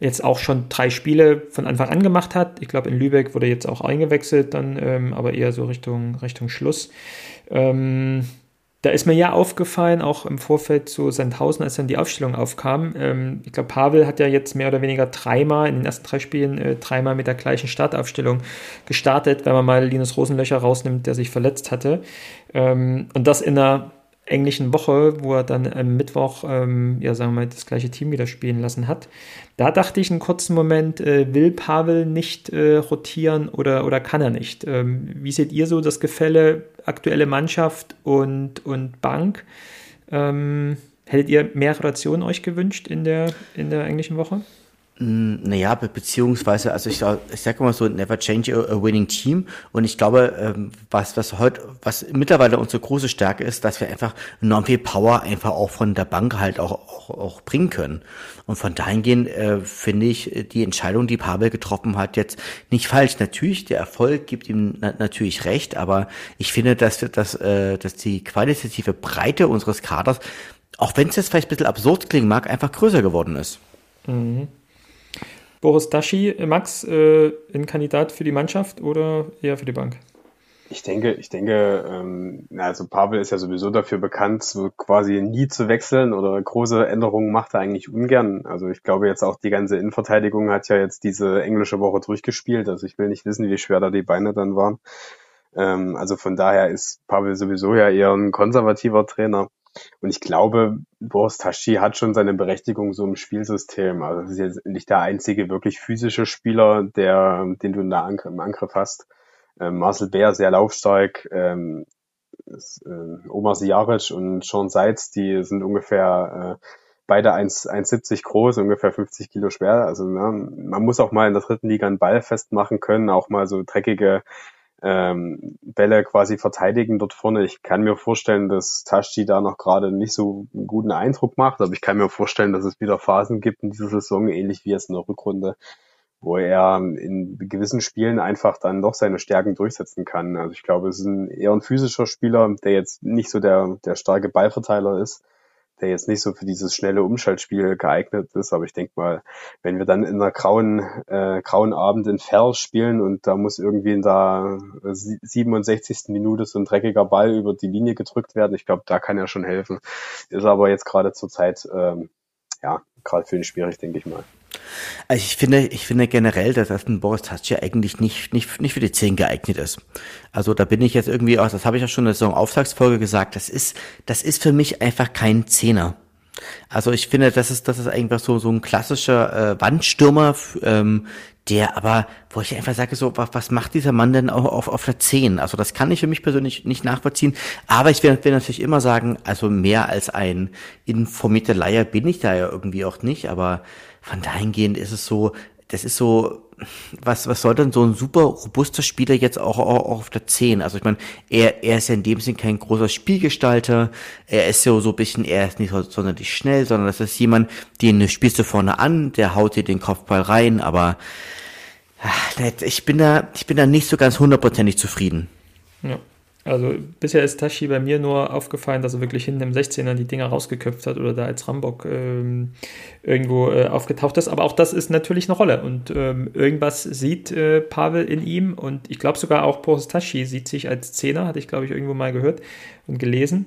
jetzt auch schon drei Spiele von Anfang an gemacht hat. Ich glaube, in Lübeck wurde jetzt auch eingewechselt, dann ähm, aber eher so Richtung, Richtung Schluss. Ähm, da ist mir ja aufgefallen, auch im Vorfeld zu Sandhausen, als dann die Aufstellung aufkam. Ähm, ich glaube, Pavel hat ja jetzt mehr oder weniger dreimal in den ersten drei Spielen äh, dreimal mit der gleichen Startaufstellung gestartet, wenn man mal Linus Rosenlöcher rausnimmt, der sich verletzt hatte. Ähm, und das in einer englischen Woche, wo er dann am Mittwoch, ähm, ja, sagen wir mal, das gleiche Team wieder spielen lassen hat. Da dachte ich einen kurzen Moment, äh, will Pavel nicht äh, rotieren oder, oder kann er nicht? Ähm, wie seht ihr so das Gefälle aktuelle Mannschaft und, und Bank? Ähm, hättet ihr mehr Rotationen euch gewünscht in der, in der englischen Woche? Naja, be beziehungsweise, also ich, ich sage mal so, never change a, winning team. Und ich glaube, ähm, was, was heute, was mittlerweile unsere große Stärke ist, dass wir einfach enorm viel Power einfach auch von der Bank halt auch, auch, auch bringen können. Und von dahingehend äh, finde ich die Entscheidung, die Pavel getroffen hat, jetzt nicht falsch. Natürlich, der Erfolg gibt ihm na natürlich recht, aber ich finde, dass, dass, äh, dass die qualitative Breite unseres Kaders, auch wenn es jetzt vielleicht ein bisschen absurd klingen mag, einfach größer geworden ist. Mhm. Boris Daschi, Max, äh, ein Kandidat für die Mannschaft oder eher für die Bank? Ich denke, ich denke, ähm, also Pavel ist ja sowieso dafür bekannt, so quasi nie zu wechseln oder große Änderungen macht er eigentlich ungern. Also ich glaube jetzt auch die ganze Innenverteidigung hat ja jetzt diese englische Woche durchgespielt. Also ich will nicht wissen, wie schwer da die Beine dann waren. Ähm, also von daher ist Pavel sowieso ja eher ein konservativer Trainer. Und ich glaube, Boris Taschi hat schon seine Berechtigung so im Spielsystem. Also das ist jetzt nicht der einzige wirklich physische Spieler, der, den du in der An im Angriff hast. Ähm, Marcel Bär sehr laufstark, ähm, ist, äh, Omar Sijaric und Sean Seitz, die sind ungefähr äh, beide 1,70 groß, ungefähr 50 Kilo schwer. Also ne, man muss auch mal in der dritten Liga einen Ball festmachen können, auch mal so dreckige ähm, Bälle quasi verteidigen dort vorne. Ich kann mir vorstellen, dass Taschi da noch gerade nicht so einen guten Eindruck macht, aber ich kann mir vorstellen, dass es wieder Phasen gibt in dieser Saison, ähnlich wie es in der Rückrunde, wo er in gewissen Spielen einfach dann doch seine Stärken durchsetzen kann. Also ich glaube, es ist ein, eher ein physischer Spieler, der jetzt nicht so der, der starke Ballverteiler ist, der jetzt nicht so für dieses schnelle Umschaltspiel geeignet ist. Aber ich denke mal, wenn wir dann in einer grauen, äh, grauen Abend in Ferl spielen und da muss irgendwie in der 67. Minute so ein dreckiger Ball über die Linie gedrückt werden, ich glaube, da kann er schon helfen. Ist aber jetzt gerade zur Zeit, ähm, ja, gerade für ihn schwierig, denke ich mal. Also ich finde, ich finde generell, dass das ein Boris Tasci eigentlich nicht, nicht, nicht für die 10 geeignet ist. Also da bin ich jetzt irgendwie auch, das habe ich ja schon in der Saison-Auftragsfolge gesagt, das ist, das ist für mich einfach kein Zehner. Also ich finde, das ist, das ist einfach so, so ein klassischer äh, Wandstürmer, ähm, der aber, wo ich einfach sage, so, was, was macht dieser Mann denn auch auf, auf der 10? Also das kann ich für mich persönlich nicht nachvollziehen. Aber ich will, will natürlich immer sagen, also mehr als ein informierter Leier bin ich da ja irgendwie auch nicht, aber von dahingehend ist es so, das ist so, was, was soll denn so ein super robuster Spieler jetzt auch, auch, auch auf der 10? Also ich meine, er, er ist ja in dem Sinn kein großer Spielgestalter, er ist so, so ein bisschen, er ist nicht sonderlich schnell, sondern das ist jemand, den spielst du vorne an, der haut dir den Kopfball rein, aber ach, ich bin da, ich bin da nicht so ganz hundertprozentig zufrieden. Ja. Also bisher ist Tashi bei mir nur aufgefallen, dass er wirklich hinten im 16er die Dinger rausgeköpft hat oder da als Rambock ähm, irgendwo äh, aufgetaucht ist. Aber auch das ist natürlich eine Rolle und ähm, irgendwas sieht äh, Pavel in ihm und ich glaube sogar auch Boris Tashi sieht sich als Zehner, hatte ich glaube ich irgendwo mal gehört und gelesen.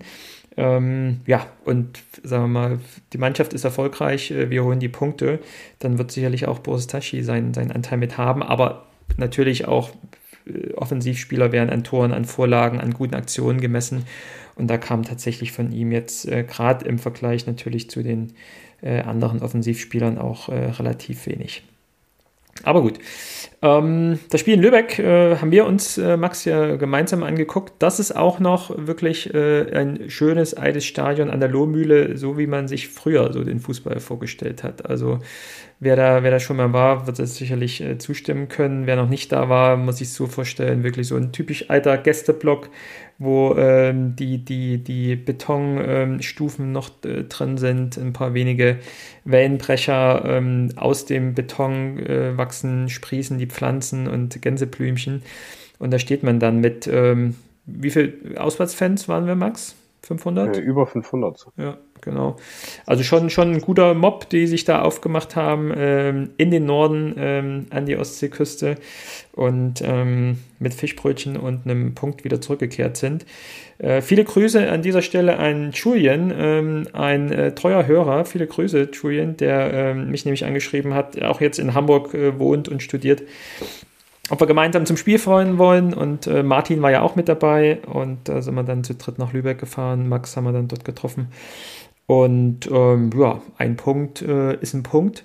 Ähm, ja, und sagen wir mal, die Mannschaft ist erfolgreich, äh, wir holen die Punkte, dann wird sicherlich auch Boris Tashi seinen, seinen Anteil mit haben, aber natürlich auch Offensivspieler werden an Toren, an Vorlagen, an guten Aktionen gemessen. Und da kam tatsächlich von ihm jetzt äh, gerade im Vergleich natürlich zu den äh, anderen Offensivspielern auch äh, relativ wenig. Aber gut. Ähm, das Spiel in Lübeck äh, haben wir uns, äh, Max, ja gemeinsam angeguckt. Das ist auch noch wirklich äh, ein schönes, altes Stadion an der Lohmühle, so wie man sich früher so den Fußball vorgestellt hat. Also wer da, wer da schon mal war, wird das sicherlich äh, zustimmen können. Wer noch nicht da war, muss sich so vorstellen, wirklich so ein typisch alter Gästeblock wo ähm, die, die, die Betonstufen ähm, noch äh, drin sind, ein paar wenige Wellenbrecher. Ähm, aus dem Beton äh, wachsen, sprießen die Pflanzen und Gänseblümchen. Und da steht man dann mit, ähm, wie viele Auswärtsfans waren wir, Max? 500? Äh, über 500. Ja, genau. Also schon, schon ein guter Mob, die sich da aufgemacht haben ähm, in den Norden ähm, an die Ostseeküste und ähm, mit Fischbrötchen und einem Punkt wieder zurückgekehrt sind. Äh, viele Grüße an dieser Stelle an Julian, ähm, ein äh, treuer Hörer. Viele Grüße, Julian, der ähm, mich nämlich angeschrieben hat, auch jetzt in Hamburg äh, wohnt und studiert ob wir gemeinsam zum Spiel freuen wollen. Und äh, Martin war ja auch mit dabei. Und da sind wir dann zu dritt nach Lübeck gefahren. Max haben wir dann dort getroffen. Und ähm, ja, ein Punkt äh, ist ein Punkt.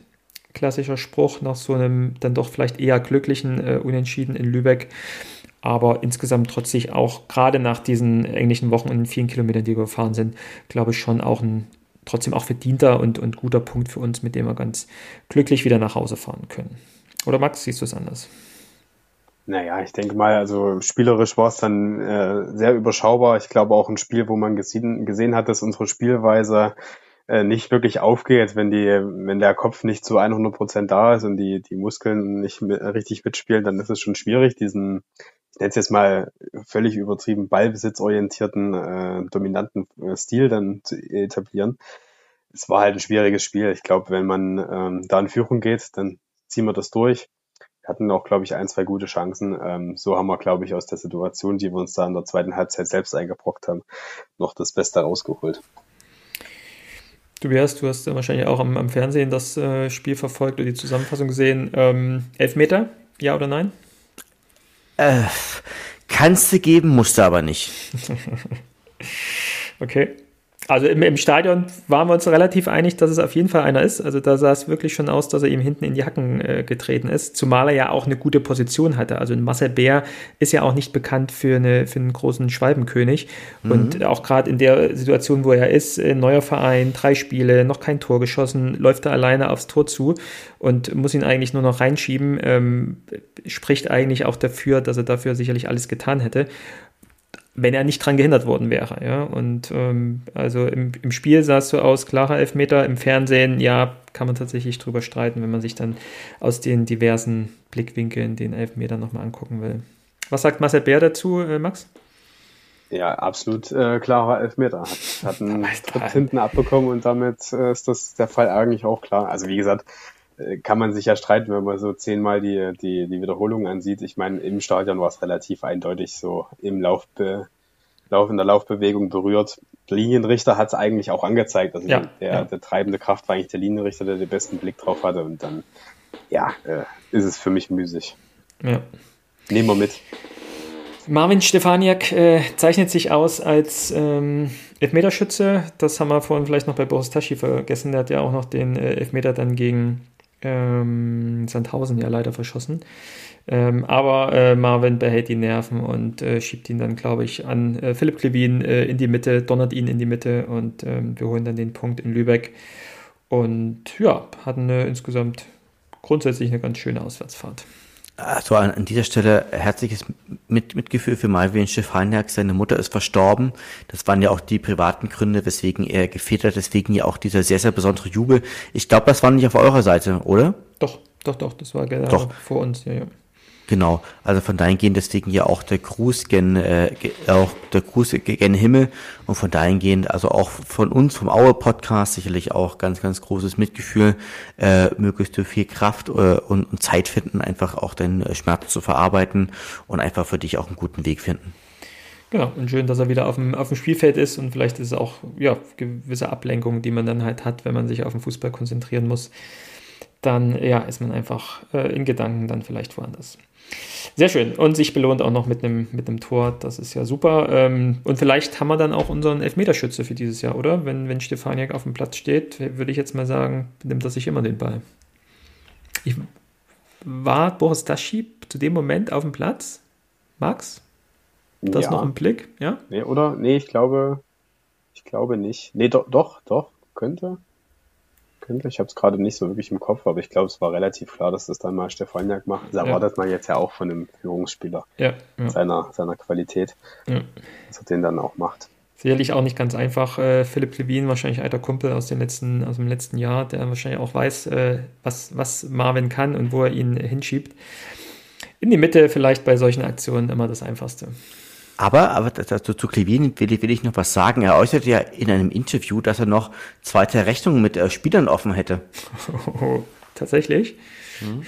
Klassischer Spruch nach so einem dann doch vielleicht eher glücklichen äh, Unentschieden in Lübeck. Aber insgesamt trotzdem auch, gerade nach diesen englischen Wochen und vielen Kilometern, die wir gefahren sind, glaube ich schon auch ein trotzdem auch verdienter und, und guter Punkt für uns, mit dem wir ganz glücklich wieder nach Hause fahren können. Oder Max, siehst du es anders? Naja, ich denke mal, also spielerisch war es dann äh, sehr überschaubar. Ich glaube auch ein Spiel, wo man gesehen, gesehen hat, dass unsere Spielweise äh, nicht wirklich aufgeht, wenn die, wenn der Kopf nicht zu 100 Prozent da ist und die, die Muskeln nicht mit, richtig mitspielen, dann ist es schon schwierig, diesen, ich nenne es jetzt mal völlig übertrieben, ballbesitzorientierten, äh, dominanten äh, Stil dann zu etablieren. Es war halt ein schwieriges Spiel. Ich glaube, wenn man ähm, da in Führung geht, dann ziehen wir das durch hatten auch, glaube ich, ein, zwei gute Chancen. Ähm, so haben wir, glaube ich, aus der Situation, die wir uns da in der zweiten Halbzeit selbst eingebrockt haben, noch das Beste rausgeholt. Tobias, du hast ja wahrscheinlich auch am, am Fernsehen das äh, Spiel verfolgt oder die Zusammenfassung gesehen. Ähm, Elfmeter, ja oder nein? Äh, kannst du geben, musst du aber nicht. *laughs* okay. Also im, im, Stadion waren wir uns relativ einig, dass es auf jeden Fall einer ist. Also da sah es wirklich schon aus, dass er ihm hinten in die Hacken äh, getreten ist. Zumal er ja auch eine gute Position hatte. Also Marcel Bär ist ja auch nicht bekannt für, eine, für einen großen Schwalbenkönig. Mhm. Und auch gerade in der Situation, wo er ist, äh, neuer Verein, drei Spiele, noch kein Tor geschossen, läuft er alleine aufs Tor zu und muss ihn eigentlich nur noch reinschieben. Ähm, spricht eigentlich auch dafür, dass er dafür sicherlich alles getan hätte wenn er nicht dran gehindert worden wäre. Ja? Und ähm, also im, im Spiel sah es so aus, klarer Elfmeter, im Fernsehen, ja, kann man tatsächlich drüber streiten, wenn man sich dann aus den diversen Blickwinkeln den Elfmeter nochmal angucken will. Was sagt Marcel Bär dazu, äh, Max? Ja, absolut äh, klarer Elfmeter. Hat, hat *laughs* einen Tritt hinten abbekommen und damit äh, ist das der Fall eigentlich auch klar. Also wie gesagt, kann man sich ja streiten, wenn man so zehnmal die, die, die Wiederholung ansieht. Ich meine, im Stadion war es relativ eindeutig so im Laufbe Lauf in der Laufbewegung berührt. Der Linienrichter hat es eigentlich auch angezeigt. Also ja, der, ja. der treibende Kraft war eigentlich der Linienrichter, der den besten Blick drauf hatte. Und dann, ja, äh, ist es für mich müßig. Ja. Nehmen wir mit. Marvin Stefaniak äh, zeichnet sich aus als ähm, Elfmeterschütze. Das haben wir vorhin vielleicht noch bei Boris Taschi vergessen. Der hat ja auch noch den äh, Elfmeter dann gegen ähm, Sandhausen ja leider verschossen. Ähm, aber äh, Marvin behält die Nerven und äh, schiebt ihn dann, glaube ich, an äh, Philipp Klevin äh, in die Mitte, donnert ihn in die Mitte und ähm, wir holen dann den Punkt in Lübeck. Und ja, hatten insgesamt grundsätzlich eine ganz schöne Auswärtsfahrt. Also an, an dieser Stelle herzliches Mit Mitgefühl für Malvin Stefaniak. Seine Mutter ist verstorben. Das waren ja auch die privaten Gründe, weswegen er gefehlt hat. Deswegen ja auch dieser sehr, sehr besondere Jubel. Ich glaube, das war nicht auf eurer Seite, oder? Doch, doch, doch. Das war genau doch. vor uns, ja, ja. Genau, also von dahin gehen deswegen ja auch der Gruß gen, äh, auch der Gruß gen Himmel und von dahin gehend also auch von uns vom Aue Podcast sicherlich auch ganz ganz großes Mitgefühl, äh, möglichst viel Kraft äh, und, und Zeit finden, einfach auch deinen äh, Schmerz zu verarbeiten und einfach für dich auch einen guten Weg finden. Genau, und schön, dass er wieder auf dem, auf dem Spielfeld ist und vielleicht ist es auch ja, gewisse Ablenkung, die man dann halt hat, wenn man sich auf den Fußball konzentrieren muss. Dann ja, ist man einfach äh, in Gedanken dann vielleicht woanders. Sehr schön. Und sich belohnt auch noch mit einem, mit einem Tor. Das ist ja super. Ähm, und vielleicht haben wir dann auch unseren Elfmeterschütze für dieses Jahr, oder? Wenn, wenn Stefaniak auf dem Platz steht, würde ich jetzt mal sagen, nimmt er sich immer den Ball. Ich, war Boris Daschi zu dem Moment auf dem Platz? Max? Das ja. noch im Blick? Ja? Nee, oder? Nee, ich glaube, ich glaube nicht. Nee, doch, doch, doch, könnte könnte. Ich habe es gerade nicht so wirklich im Kopf, aber ich glaube, es war relativ klar, dass das dann mal Stefaniak macht. Das erwartet ja. man jetzt ja auch von einem Führungsspieler ja, ja. Seiner, seiner Qualität, dass er den dann auch macht. Sicherlich auch nicht ganz einfach. Äh, Philipp Levin, wahrscheinlich alter Kumpel aus, den letzten, aus dem letzten Jahr, der wahrscheinlich auch weiß, äh, was, was Marvin kann und wo er ihn hinschiebt. in die Mitte vielleicht bei solchen Aktionen immer das Einfachste. Aber, aber dazu zu Klevin will, will ich noch was sagen. Er äußerte ja in einem Interview, dass er noch zweite Rechnungen mit äh, Spielern offen hätte. Oh, *laughs* tatsächlich? Hm.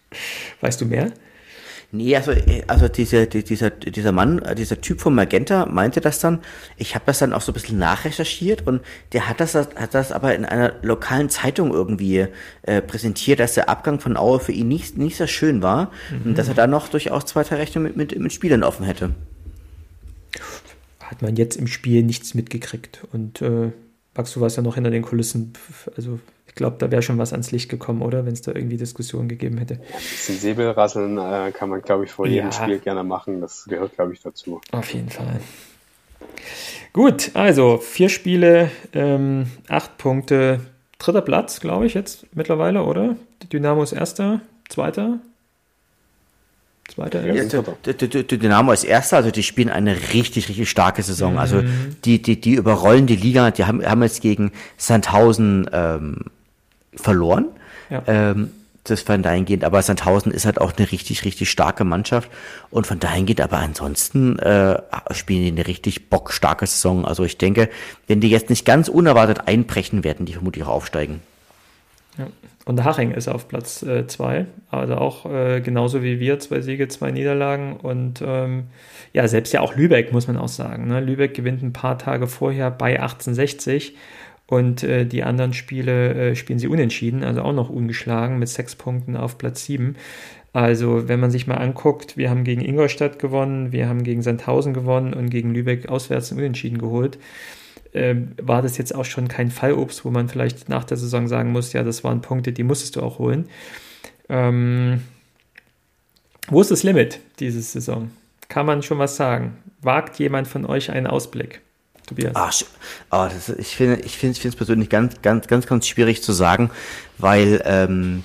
*laughs* Weißt du mehr? Nee, also, also diese, dieser, dieser Mann, dieser Typ von Magenta meinte das dann. Ich habe das dann auch so ein bisschen nachrecherchiert und der hat das, hat das aber in einer lokalen Zeitung irgendwie äh, präsentiert, dass der Abgang von Aue für ihn nicht, nicht so schön war mhm. und dass er da noch durchaus zweite Rechnungen mit, mit, mit Spielern offen hätte hat man jetzt im Spiel nichts mitgekriegt. Und äh, Max, du warst ja noch hinter den Kulissen. Also ich glaube, da wäre schon was ans Licht gekommen, oder? Wenn es da irgendwie Diskussionen gegeben hätte. Ja, ein bisschen Säbelrasseln äh, kann man, glaube ich, vor ja. jedem Spiel gerne machen. Das gehört, glaube ich, dazu. Auf jeden Fall. Gut, also vier Spiele, ähm, acht Punkte, dritter Platz, glaube ich, jetzt mittlerweile, oder? Dynamo ist erster, zweiter, Zweiter ja, der, Dynamo ist Erster, also die spielen eine richtig, richtig starke Saison. Mhm. Also die, die, die überrollen die Liga, die haben, haben jetzt gegen Sandhausen ähm, verloren. Ja. Ähm, das von dahingehend, aber Sandhausen ist halt auch eine richtig, richtig starke Mannschaft. Und von dahingehend, aber ansonsten äh, spielen die eine richtig bockstarke Saison. Also ich denke, wenn die jetzt nicht ganz unerwartet einbrechen, werden die vermutlich auch aufsteigen. Und Haching ist auf Platz 2, äh, also auch äh, genauso wie wir, zwei Siege, zwei Niederlagen. Und ähm, ja, selbst ja auch Lübeck, muss man auch sagen. Ne? Lübeck gewinnt ein paar Tage vorher bei 1860 und äh, die anderen Spiele äh, spielen sie unentschieden, also auch noch ungeschlagen mit sechs Punkten auf Platz 7. Also, wenn man sich mal anguckt, wir haben gegen Ingolstadt gewonnen, wir haben gegen Sandhausen gewonnen und gegen Lübeck auswärts unentschieden geholt äh, war das jetzt auch schon kein Fallobst, wo man vielleicht nach der Saison sagen muss, ja, das waren Punkte, die musstest du auch holen. Ähm, wo ist das Limit diese Saison? Kann man schon was sagen? Wagt jemand von euch einen Ausblick? Tobias? Ach, oh, das, ich finde ich finde es persönlich ganz, ganz, ganz, ganz schwierig zu sagen, weil ähm,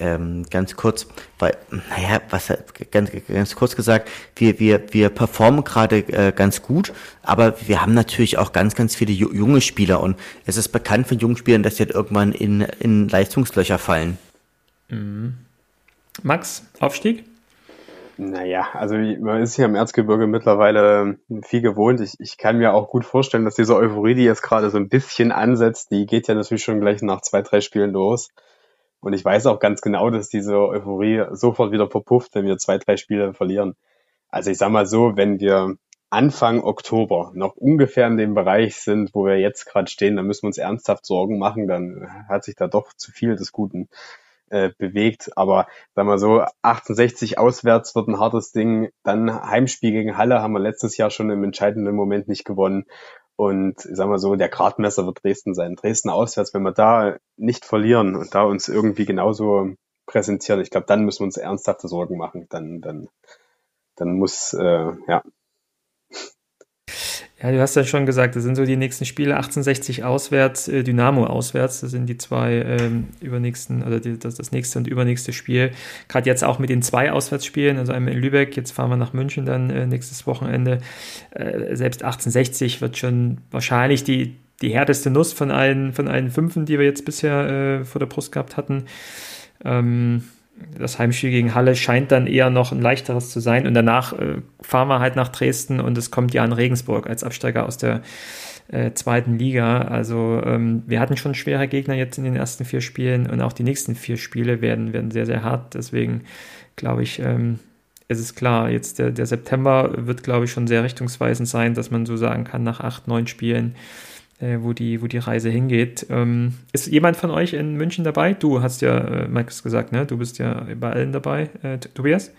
ähm, ganz kurz, weil, naja, was ganz, ganz kurz gesagt, wir, wir, wir performen gerade äh, ganz gut, aber wir haben natürlich auch ganz, ganz viele junge Spieler und es ist bekannt von jungen Spielern, dass sie halt irgendwann in, in Leistungslöcher fallen. Mhm. Max, Aufstieg? Naja, also man ist hier im Erzgebirge mittlerweile viel gewohnt. Ich, ich kann mir auch gut vorstellen, dass diese Euphorie, die jetzt gerade so ein bisschen ansetzt, die geht ja natürlich schon gleich nach zwei, drei Spielen los. Und ich weiß auch ganz genau, dass diese Euphorie sofort wieder verpufft, wenn wir zwei, drei Spiele verlieren. Also ich sag mal so, wenn wir Anfang Oktober noch ungefähr in dem Bereich sind, wo wir jetzt gerade stehen, dann müssen wir uns ernsthaft Sorgen machen. Dann hat sich da doch zu viel des Guten äh, bewegt. Aber sag mal so, 68 auswärts wird ein hartes Ding. Dann Heimspiel gegen Halle haben wir letztes Jahr schon im entscheidenden Moment nicht gewonnen. Und ich sag mal so, der Gradmesser wird Dresden sein. Dresden auswärts, wenn wir da nicht verlieren und da uns irgendwie genauso präsentieren, ich glaube, dann müssen wir uns ernsthafte Sorgen machen. Dann, dann, dann muss, äh, ja, ja, du hast ja schon gesagt, das sind so die nächsten Spiele, 1860 auswärts, äh, Dynamo auswärts, das sind die zwei ähm, übernächsten, also die, das, das nächste und übernächste Spiel. Gerade jetzt auch mit den zwei Auswärtsspielen, also einmal in Lübeck, jetzt fahren wir nach München dann äh, nächstes Wochenende. Äh, selbst 1860 wird schon wahrscheinlich die, die härteste Nuss von allen, von allen Fünfen, die wir jetzt bisher äh, vor der Brust gehabt hatten. Ähm, das Heimspiel gegen Halle scheint dann eher noch ein leichteres zu sein. Und danach äh, fahren wir halt nach Dresden und es kommt ja an Regensburg als Absteiger aus der äh, zweiten Liga. Also ähm, wir hatten schon schwere Gegner jetzt in den ersten vier Spielen und auch die nächsten vier Spiele werden, werden sehr, sehr hart. Deswegen glaube ich, ähm, es ist klar, jetzt der, der September wird, glaube ich, schon sehr richtungsweisend sein, dass man so sagen kann, nach acht, neun Spielen äh, wo, die, wo die Reise hingeht. Ähm, ist jemand von euch in München dabei? Du hast ja, äh, Max, gesagt, ne? Du bist ja bei allen dabei. Äh, Tobias?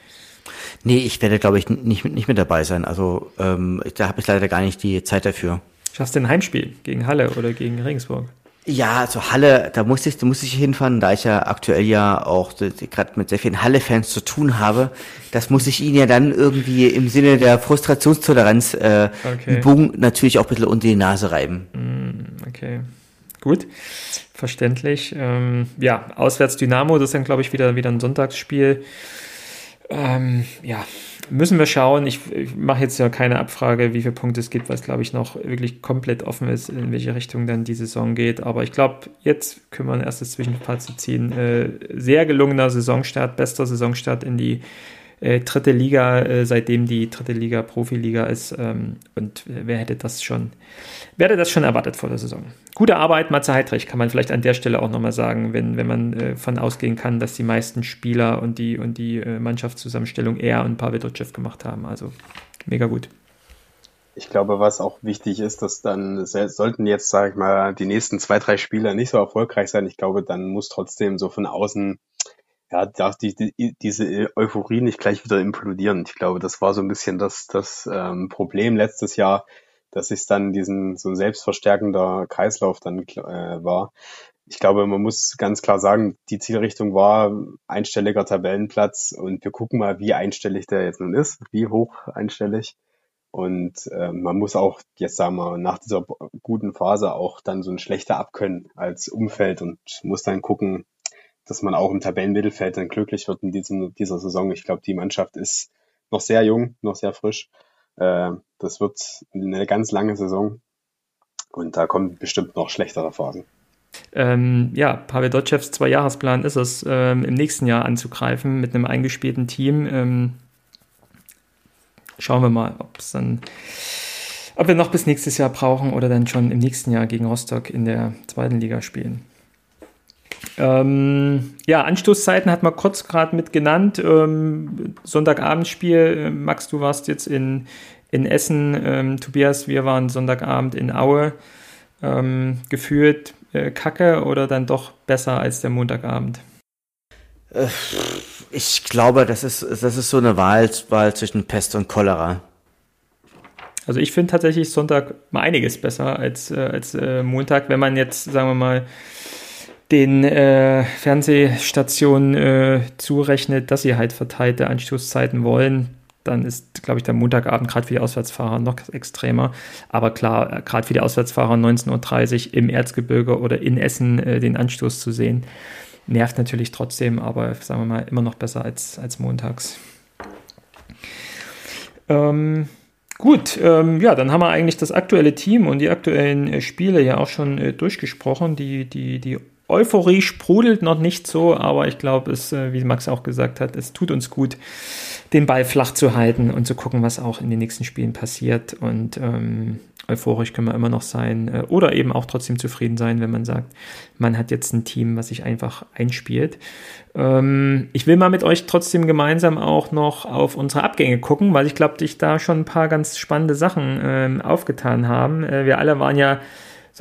Nee, ich werde, glaube ich, nicht, nicht mit dabei sein. Also ähm, da habe ich leider gar nicht die Zeit dafür. Schaffst du ein Heimspiel gegen Halle oder gegen Regensburg? Ja, also Halle, da muss ich, da muss ich hinfahren, da ich ja aktuell ja auch gerade mit sehr vielen Halle-Fans zu tun habe. Das muss ich ihnen ja dann irgendwie im Sinne der Frustrationstoleranz äh, okay. Übung natürlich auch ein bisschen unter die Nase reiben. Mm, okay, gut, verständlich. Ähm, ja, auswärts Dynamo, das ist dann glaube ich wieder wieder ein Sonntagsspiel. Ähm, ja, müssen wir schauen. Ich, ich mache jetzt ja keine Abfrage, wie viele Punkte es gibt, was glaube ich noch wirklich komplett offen ist, in welche Richtung dann die Saison geht. Aber ich glaube, jetzt können wir ein erstes Zwischenfazit ziehen. Äh, sehr gelungener Saisonstart, bester Saisonstart in die äh, dritte Liga, äh, seitdem die dritte Liga Profiliga ist. Ähm, und wer hätte das schon, wer hätte das schon erwartet vor der Saison? Gute Arbeit, Matze Heidrich, kann man vielleicht an der Stelle auch nochmal sagen, wenn, wenn man äh, von ausgehen kann, dass die meisten Spieler und die, und die äh, Mannschaftszusammenstellung er und Pavel Dotschew gemacht haben. Also mega gut. Ich glaube, was auch wichtig ist, dass dann sollten jetzt, sage ich mal, die nächsten zwei, drei Spieler nicht so erfolgreich sein. Ich glaube, dann muss trotzdem so von außen ja, darf die, die, diese Euphorie nicht gleich wieder implodieren. Ich glaube, das war so ein bisschen das, das ähm, Problem letztes Jahr, dass es dann diesen so ein selbstverstärkender Kreislauf dann äh, war. Ich glaube, man muss ganz klar sagen, die Zielrichtung war einstelliger Tabellenplatz und wir gucken mal, wie einstellig der jetzt nun ist, wie hoch einstellig. Und äh, man muss auch jetzt sagen wir nach dieser guten Phase auch dann so ein schlechter abkönnen als Umfeld und muss dann gucken, dass man auch im Tabellenmittelfeld dann glücklich wird in diesem, dieser Saison. Ich glaube, die Mannschaft ist noch sehr jung, noch sehr frisch. Äh, das wird eine ganz lange Saison und da kommen bestimmt noch schlechtere Phasen. Ähm, ja, Pavel Dotschevs Zwei-Jahresplan ist es, ähm, im nächsten Jahr anzugreifen mit einem eingespielten Team. Ähm, schauen wir mal, ob es dann, ob wir noch bis nächstes Jahr brauchen oder dann schon im nächsten Jahr gegen Rostock in der zweiten Liga spielen. Ähm, ja, Anstoßzeiten hat man kurz gerade mit genannt. Ähm, Sonntagabendspiel, äh, Max, du warst jetzt in, in Essen, ähm, Tobias, wir waren Sonntagabend in Aue. Ähm, gefühlt äh, kacke oder dann doch besser als der Montagabend? Äh, ich glaube, das ist, das ist so eine Wahl, Wahl zwischen Pest und Cholera. Also ich finde tatsächlich Sonntag mal einiges besser als, äh, als äh, Montag, wenn man jetzt, sagen wir mal, den äh, Fernsehstationen äh, zurechnet, dass sie halt verteilte Anstoßzeiten wollen, dann ist, glaube ich, der Montagabend gerade für die Auswärtsfahrer noch extremer. Aber klar, gerade für die Auswärtsfahrer 19.30 Uhr im Erzgebirge oder in Essen äh, den Anstoß zu sehen, nervt natürlich trotzdem, aber sagen wir mal, immer noch besser als, als montags. Ähm, gut, ähm, ja, dann haben wir eigentlich das aktuelle Team und die aktuellen äh, Spiele ja auch schon äh, durchgesprochen. Die, die, die Euphorie sprudelt noch nicht so, aber ich glaube, es, äh, wie Max auch gesagt hat, es tut uns gut, den Ball flach zu halten und zu gucken, was auch in den nächsten Spielen passiert. Und ähm, euphorisch können wir immer noch sein äh, oder eben auch trotzdem zufrieden sein, wenn man sagt, man hat jetzt ein Team, was sich einfach einspielt. Ähm, ich will mal mit euch trotzdem gemeinsam auch noch auf unsere Abgänge gucken, weil ich glaube, ich da schon ein paar ganz spannende Sachen ähm, aufgetan haben. Äh, wir alle waren ja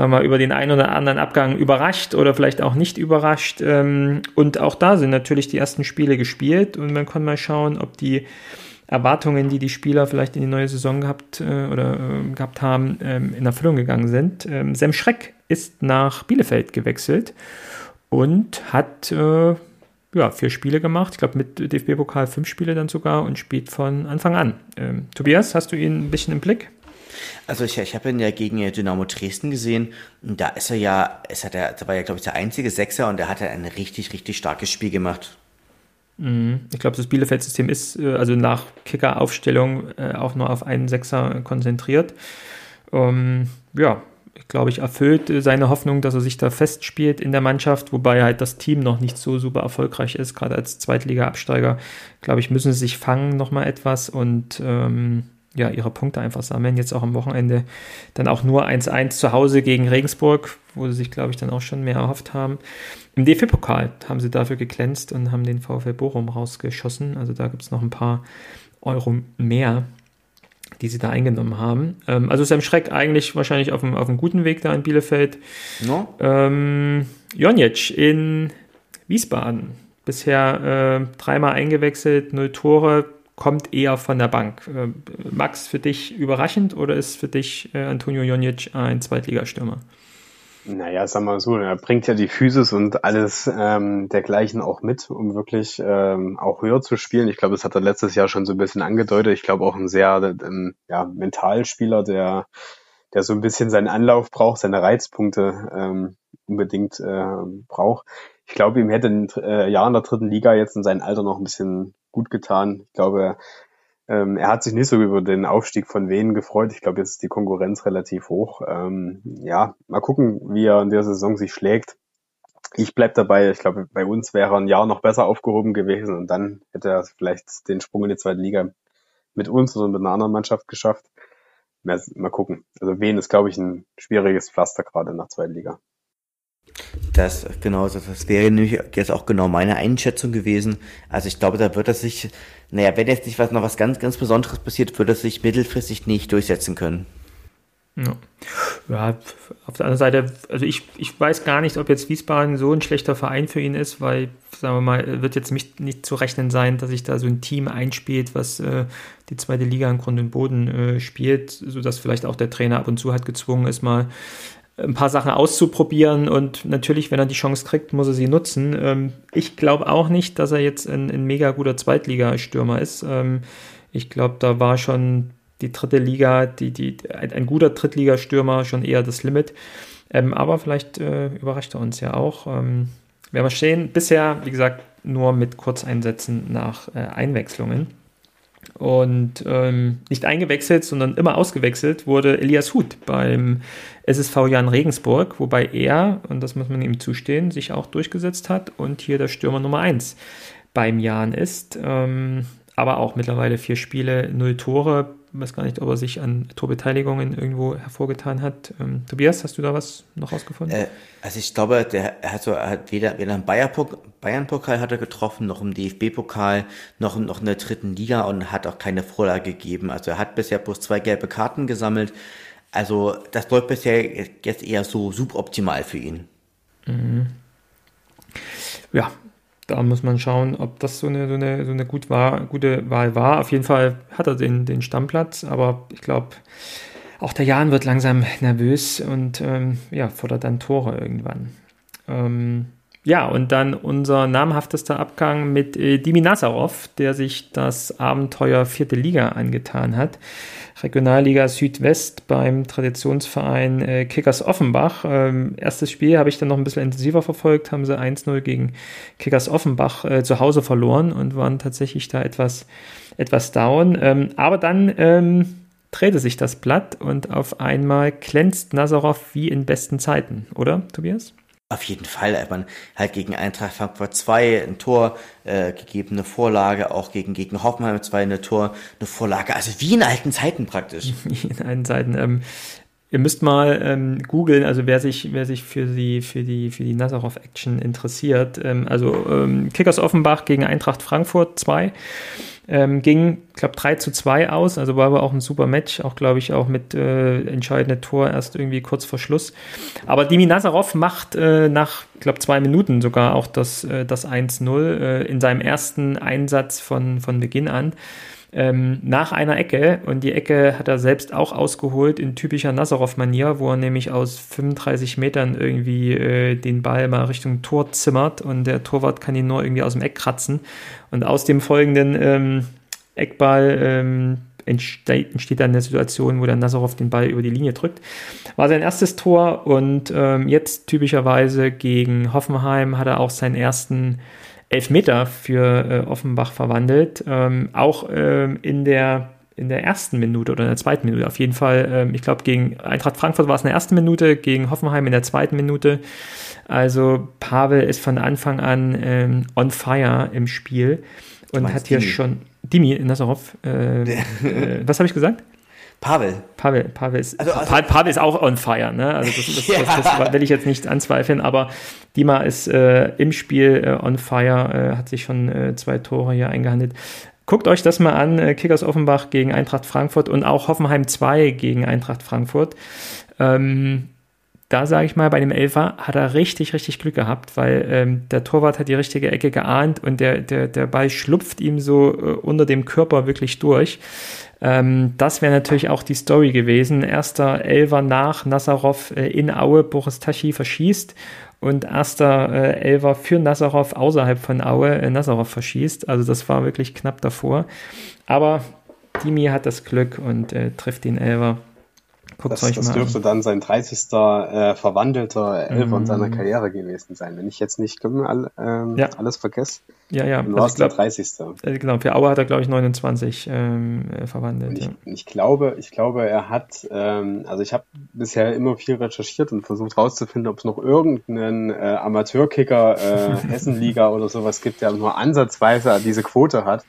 sagen wir über den einen oder anderen Abgang überrascht oder vielleicht auch nicht überrascht. Ähm, und auch da sind natürlich die ersten Spiele gespielt und man kann mal schauen, ob die Erwartungen, die die Spieler vielleicht in die neue Saison gehabt äh, oder äh, gehabt haben, ähm, in Erfüllung gegangen sind. Ähm, Sam Schreck ist nach Bielefeld gewechselt und hat äh, ja, vier Spiele gemacht. Ich glaube, mit DFB-Pokal fünf Spiele dann sogar und spielt von Anfang an. Ähm, Tobias, hast du ihn ein bisschen im Blick? Also ich, ich habe ihn ja gegen Dynamo Dresden gesehen und da ist er ja, es hat er, da war ja glaube ich der einzige Sechser und er hat ein richtig, richtig starkes Spiel gemacht. Mhm. Ich glaube, das Bielefeld-System ist äh, also nach Kicker-Aufstellung äh, auch nur auf einen Sechser konzentriert. Um, ja, ich glaube, ich erfüllt seine Hoffnung, dass er sich da festspielt in der Mannschaft, wobei halt das Team noch nicht so super erfolgreich ist, gerade als Zweitliga-Absteiger. Glaube ich, müssen sie sich fangen nochmal etwas und ähm, ja, ihre Punkte einfach sammeln. Jetzt auch am Wochenende dann auch nur 1-1 zu Hause gegen Regensburg, wo sie sich, glaube ich, dann auch schon mehr erhofft haben. Im DFB-Pokal haben sie dafür geglänzt und haben den VfL Bochum rausgeschossen. Also da gibt es noch ein paar Euro mehr, die sie da eingenommen haben. Ähm, also Sam Schreck eigentlich wahrscheinlich auf einem, auf einem guten Weg da in Bielefeld. No. Ähm, Jonic in Wiesbaden. Bisher äh, dreimal eingewechselt, null Tore, kommt eher von der Bank. Äh, Max, für dich überraschend oder ist für dich äh, Antonio Jonic ein Zweitligastürmer? Naja, sag mal so, er bringt ja die Physis und alles ähm, dergleichen auch mit, um wirklich ähm, auch höher zu spielen. Ich glaube, das hat er letztes Jahr schon so ein bisschen angedeutet. Ich glaube auch ein sehr ähm, ja, Mentalspieler, der, der so ein bisschen seinen Anlauf braucht, seine Reizpunkte ähm, unbedingt äh, braucht. Ich glaube, ihm hätte ein äh, Jahr in der dritten Liga jetzt in seinem Alter noch ein bisschen gut getan. Ich glaube, ähm, er hat sich nicht so über den Aufstieg von Wien gefreut. Ich glaube, jetzt ist die Konkurrenz relativ hoch. Ähm, ja, mal gucken, wie er in der Saison sich schlägt. ich bleib dabei. Ich glaube, bei uns wäre ein Jahr noch besser aufgehoben gewesen und dann hätte er vielleicht den Sprung in die zweite Liga mit uns oder mit einer anderen Mannschaft geschafft. Mal, gucken. Also Wien ist, glaube ich, ein schwieriges Pflaster gerade in der zweiten Liga. Das, genau, das wäre nämlich jetzt auch genau meine Einschätzung gewesen. Also ich glaube, da wird er sich, naja, wenn jetzt nicht was, noch was ganz, ganz Besonderes passiert, wird er sich mittelfristig nicht durchsetzen können. Ja. ja, auf der anderen Seite, also ich, ich weiß gar nicht, ob jetzt Wiesbaden so ein schlechter Verein für ihn ist, weil, sagen wir mal, wird jetzt nicht, nicht zu rechnen sein, dass sich da so ein Team einspielt, was äh, die zweite Liga im Grund und Boden äh, spielt, sodass vielleicht auch der Trainer ab und zu halt gezwungen ist, mal ein paar Sachen auszuprobieren und natürlich, wenn er die Chance kriegt, muss er sie nutzen. Ähm, ich glaube auch nicht, dass er jetzt ein, ein mega guter Zweitligastürmer ist. Ähm, ich glaube, da war schon die dritte Liga, die, die, ein, ein guter Drittligastürmer schon eher das Limit. Ähm, aber vielleicht äh, überrascht er uns ja auch. Ähm, werden wir stehen. Bisher, wie gesagt, nur mit Kurzeinsätzen nach äh, Einwechslungen. Und ähm, nicht eingewechselt, sondern immer ausgewechselt wurde Elias Huth beim SSV Jan Regensburg, wobei er, und das muss man ihm zustehen, sich auch durchgesetzt hat und hier der Stürmer Nummer 1 beim Jan ist. Ähm, aber auch mittlerweile vier Spiele, null Tore. Ich weiß gar nicht, ob er sich an Torbeteiligungen irgendwo hervorgetan hat. Ähm, Tobias, hast du da was noch rausgefunden? Äh, also ich glaube, der er hat so hat weder, weder einen Bayern-Pokal hat er getroffen, noch im DFB-Pokal, noch, noch in der dritten Liga und hat auch keine Vorlage gegeben. Also er hat bisher bloß zwei gelbe Karten gesammelt. Also das läuft bisher jetzt eher so suboptimal für ihn. Mhm. Ja, da muss man schauen, ob das so eine, so eine, so eine gut war, gute Wahl war. Auf jeden Fall hat er den, den Stammplatz, aber ich glaube, auch der Jan wird langsam nervös und ähm, ja, fordert dann Tore irgendwann. Ähm, ja, und dann unser namhaftester Abgang mit äh, Dimi Nazarov, der sich das Abenteuer vierte Liga angetan hat. Regionalliga Südwest beim Traditionsverein äh, Kickers Offenbach. Ähm, erstes Spiel habe ich dann noch ein bisschen intensiver verfolgt, haben sie 1-0 gegen Kickers Offenbach äh, zu Hause verloren und waren tatsächlich da etwas, etwas down. Ähm, aber dann ähm, drehte sich das Blatt und auf einmal glänzt Nazarov wie in besten Zeiten, oder Tobias? Auf jeden Fall, man halt gegen Eintracht Frankfurt 2 ein Tor äh, gegeben, eine Vorlage, auch gegen, gegen Hoffenheim 2 eine Tor, eine Vorlage, also wie in alten Zeiten praktisch. *laughs* Wie in alten Zeiten. Ähm, ihr müsst mal ähm, googeln, also wer sich, wer sich für die, für die, für die Nazarov-Action interessiert. Ähm, also ähm, Kickers Offenbach gegen Eintracht Frankfurt 2. Ähm, ging, glaube, 3 zu 2 aus, also war aber auch ein super Match, auch glaube ich auch mit äh, entscheidendem Tor erst irgendwie kurz vor Schluss. Aber Dimi Nazarov macht äh, nach, glaube, zwei Minuten sogar auch das, äh, das 1-0 äh, in seinem ersten Einsatz von, von Beginn an ähm, nach einer Ecke und die Ecke hat er selbst auch ausgeholt in typischer Nazarov-Manier, wo er nämlich aus 35 Metern irgendwie äh, den Ball mal Richtung Tor zimmert und der Torwart kann ihn nur irgendwie aus dem Eck kratzen und aus dem folgenden ähm, Eckball ähm, entsteht, entsteht dann eine Situation, wo der Nazarov den Ball über die Linie drückt. War sein erstes Tor und ähm, jetzt typischerweise gegen Hoffenheim hat er auch seinen ersten Elfmeter für äh, Offenbach verwandelt. Ähm, auch ähm, in der in der ersten Minute oder in der zweiten Minute. Auf jeden Fall, ähm, ich glaube, gegen Eintracht Frankfurt war es in der ersten Minute, gegen Hoffenheim in der zweiten Minute. Also Pavel ist von Anfang an ähm, on fire im Spiel und hat hier Dimi. schon Dimi Nazarov. Äh, *laughs* äh, was habe ich gesagt? Pavel. Pavel, Pavel ist, also, also, Pavel ist auch on fire, ne? Also das, das, *laughs* ja. das, das, will ich jetzt nicht anzweifeln, aber Dima ist äh, im Spiel äh, on fire, äh, hat sich schon äh, zwei Tore hier eingehandelt. Guckt euch das mal an, äh, Kickers Offenbach gegen Eintracht Frankfurt und auch Hoffenheim 2 gegen Eintracht Frankfurt. Ähm, da sage ich mal, bei dem Elfer hat er richtig, richtig Glück gehabt, weil ähm, der Torwart hat die richtige Ecke geahnt und der, der, der Ball schlupft ihm so äh, unter dem Körper wirklich durch. Ähm, das wäre natürlich auch die Story gewesen. Erster Elver nach Nazarov äh, in Aue, Boris Tashi verschießt und erster äh, Elver für Nazarov außerhalb von Aue, äh, Nazarov verschießt. Also das war wirklich knapp davor. Aber Dimi hat das Glück und äh, trifft den Elver Guckt das, euch das mal dürfte an. dann sein 30. Äh, verwandelter Elfer mm. in seiner Karriere gewesen sein. Wenn ich jetzt nicht all, ähm, ja. alles vergesse. Ja, ja. Dann war es der 30. Äh, genau, für Aue hat er, glaube ich, 29 ähm, äh, verwandelt. Ich, ja. ich, glaube, ich glaube, er hat, ähm, also ich habe bisher immer viel recherchiert und versucht rauszufinden, ob es noch irgendeinen äh, Amateurkicker, äh, *laughs* Hessenliga oder sowas gibt, der nur ansatzweise diese Quote hat.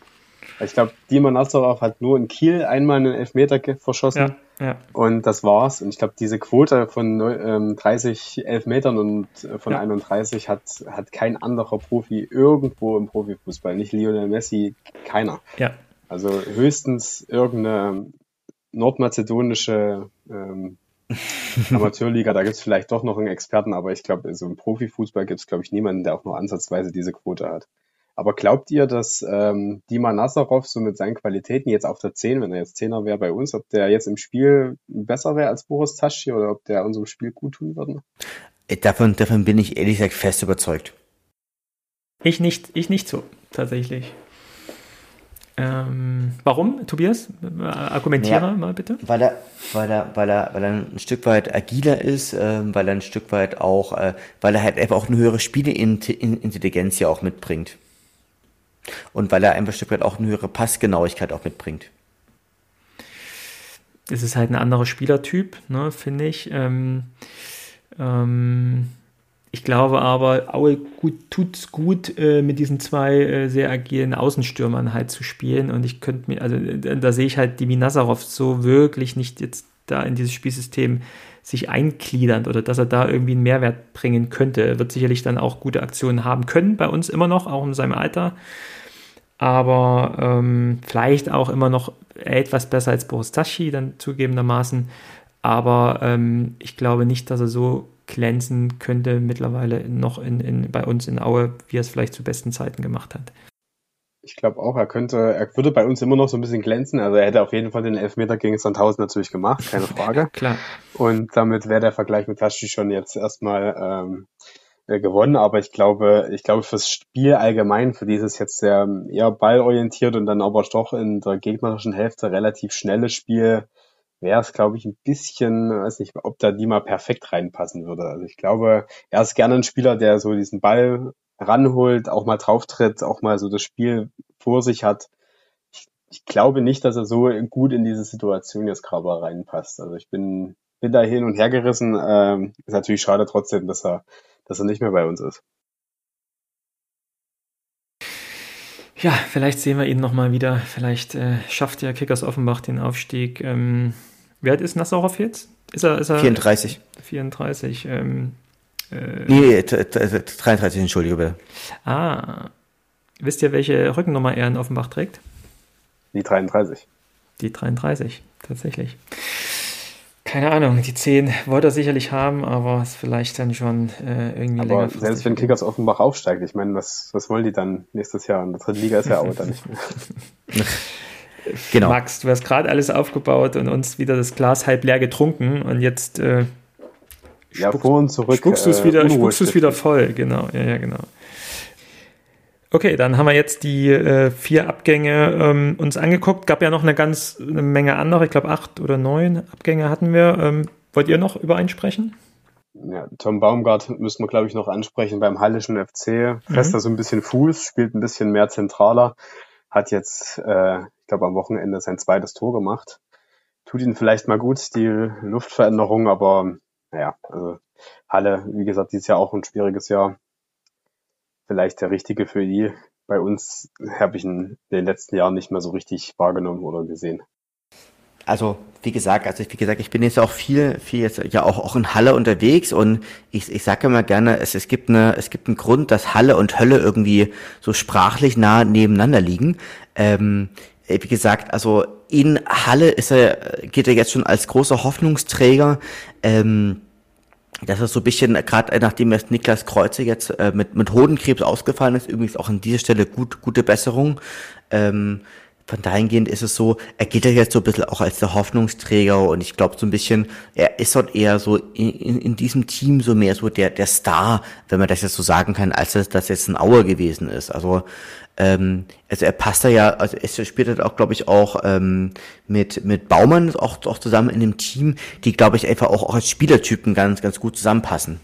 Ich glaube, Dima Nazarov hat nur in Kiel einmal einen Elfmeter verschossen. Ja, ja. Und das war's. Und ich glaube, diese Quote von ähm, 30 Elfmetern und äh, von ja. 31 hat, hat kein anderer Profi irgendwo im Profifußball. Nicht Lionel Messi, keiner. Ja. Also höchstens irgendeine nordmazedonische ähm, *laughs* Amateurliga, da gibt es vielleicht doch noch einen Experten, aber ich glaube, so im Profifußball gibt es, glaube ich, niemanden, der auch nur ansatzweise diese Quote hat. Aber glaubt ihr, dass ähm, Dima Nazarov so mit seinen Qualitäten jetzt auf der 10, wenn er jetzt Zehner wäre bei uns, ob der jetzt im Spiel besser wäre als Boris Taschi oder ob der unserem Spiel gut tun würde? Äh, davon, davon bin ich ehrlich gesagt fest überzeugt. Ich nicht, ich nicht so, tatsächlich. Ähm, warum, Tobias? Argumentiere ja, mal bitte. Weil er, weil, er, weil, er, weil er ein Stück weit agiler ist, ähm, weil er ein Stück weit auch, äh, weil er halt einfach auch eine höhere Spieleintelligenz ja auch mitbringt. Und weil er ein Stück auch eine höhere Passgenauigkeit auch mitbringt. Es ist halt ein anderer Spielertyp, ne, finde ich. Ähm, ähm, ich glaube aber, Aue gut, tut's gut, äh, mit diesen zwei äh, sehr agilen Außenstürmern halt zu spielen. Und ich könnte mir, also äh, da sehe ich halt Dimi Nazarov so wirklich nicht jetzt da in dieses Spielsystem sich eingliedern oder dass er da irgendwie einen Mehrwert bringen könnte. Er wird sicherlich dann auch gute Aktionen haben können, bei uns immer noch, auch in seinem Alter. Aber ähm, vielleicht auch immer noch etwas besser als Boris Taschi, dann zugegebenermaßen. Aber ähm, ich glaube nicht, dass er so glänzen könnte mittlerweile noch in, in, bei uns in Aue, wie er es vielleicht zu besten Zeiten gemacht hat. Ich glaube auch, er könnte, er würde bei uns immer noch so ein bisschen glänzen. Also er hätte auf jeden Fall den Elfmeter gegen Sandhausen natürlich gemacht, keine *laughs* Frage. Klar. Und damit wäre der Vergleich mit Taschi schon jetzt erstmal ähm, äh, gewonnen. Aber ich glaube, ich glaube fürs Spiel allgemein, für dieses jetzt sehr eher ballorientiert und dann aber doch in der gegnerischen Hälfte relativ schnelles Spiel, wäre es, glaube ich, ein bisschen, weiß nicht, ob da die mal perfekt reinpassen würde. Also ich glaube, er ist gerne ein Spieler, der so diesen Ball ranholt, auch mal drauftritt, auch mal so das Spiel vor sich hat. Ich, ich glaube nicht, dass er so gut in diese Situation jetzt gerade reinpasst. Also ich bin, bin da hin und her gerissen. Ähm, ist natürlich schade trotzdem, dass er, dass er nicht mehr bei uns ist. Ja, vielleicht sehen wir ihn nochmal wieder. Vielleicht äh, schafft ja Kickers Offenbach den Aufstieg. Ähm, wer ist Nassauer jetzt? Ist er, ist er 34. 34. Ähm, äh, nee, 33, entschuldige bitte. Ah. Wisst ihr, welche Rückennummer er in Offenbach trägt? Die 33. Die 33, tatsächlich. Keine Ahnung, die 10 wollte er sicherlich haben, aber ist vielleicht dann schon äh, irgendwie aber länger. Selbst wenn Kickers Offenbach aufsteigt, ich meine, was, was wollen die dann nächstes Jahr? In der dritten Liga ist ja auch dann nicht mehr. *laughs* genau. Max, du hast gerade alles aufgebaut und uns wieder das Glas halb leer getrunken und jetzt äh, ja, vor und zurück. Spuckst du es wieder, spuckst du's wieder voll, genau, ja, ja, genau. Okay, dann haben wir jetzt die äh, vier Abgänge ähm, uns angeguckt. Gab ja noch eine ganz eine Menge andere, ich glaube acht oder neun Abgänge hatten wir. Ähm, wollt ihr noch über einen sprechen? Ja, Tom Baumgart müssen wir, glaube ich, noch ansprechen beim Hallischen FC. Fester mhm. so ein bisschen Fuß, spielt ein bisschen mehr zentraler, hat jetzt, äh, ich glaube, am Wochenende sein zweites Tor gemacht. Tut ihn vielleicht mal gut, die Luftveränderung, aber naja, also Halle, wie gesagt, dieses Jahr auch ein schwieriges Jahr. Vielleicht der richtige für die. Bei uns habe ich in den letzten Jahren nicht mehr so richtig wahrgenommen oder gesehen. Also, wie gesagt, also wie gesagt, ich bin jetzt auch viel, viel jetzt ja auch, auch in Halle unterwegs und ich, ich sage immer gerne, es, es gibt eine, es gibt einen Grund, dass Halle und Hölle irgendwie so sprachlich nah nebeneinander liegen. Ähm, wie gesagt, also in Halle ist er, geht er jetzt schon als großer Hoffnungsträger. Ähm, dass er so ein bisschen, gerade nachdem jetzt Niklas Kreuze jetzt äh, mit, mit Hodenkrebs ausgefallen ist, übrigens auch an dieser Stelle gut, gute Besserung, ähm, von dahingehend ist es so, er geht ja jetzt so ein bisschen auch als der Hoffnungsträger und ich glaube so ein bisschen, er ist dort eher so in, in, diesem Team so mehr so der, der Star, wenn man das jetzt so sagen kann, als dass das jetzt ein Auer gewesen ist. Also ähm, also er passt da ja, also er spielt halt auch, glaube ich, auch ähm, mit mit Baumann auch, auch zusammen in dem Team, die, glaube ich, einfach auch, auch als Spielertypen ganz ganz gut zusammenpassen.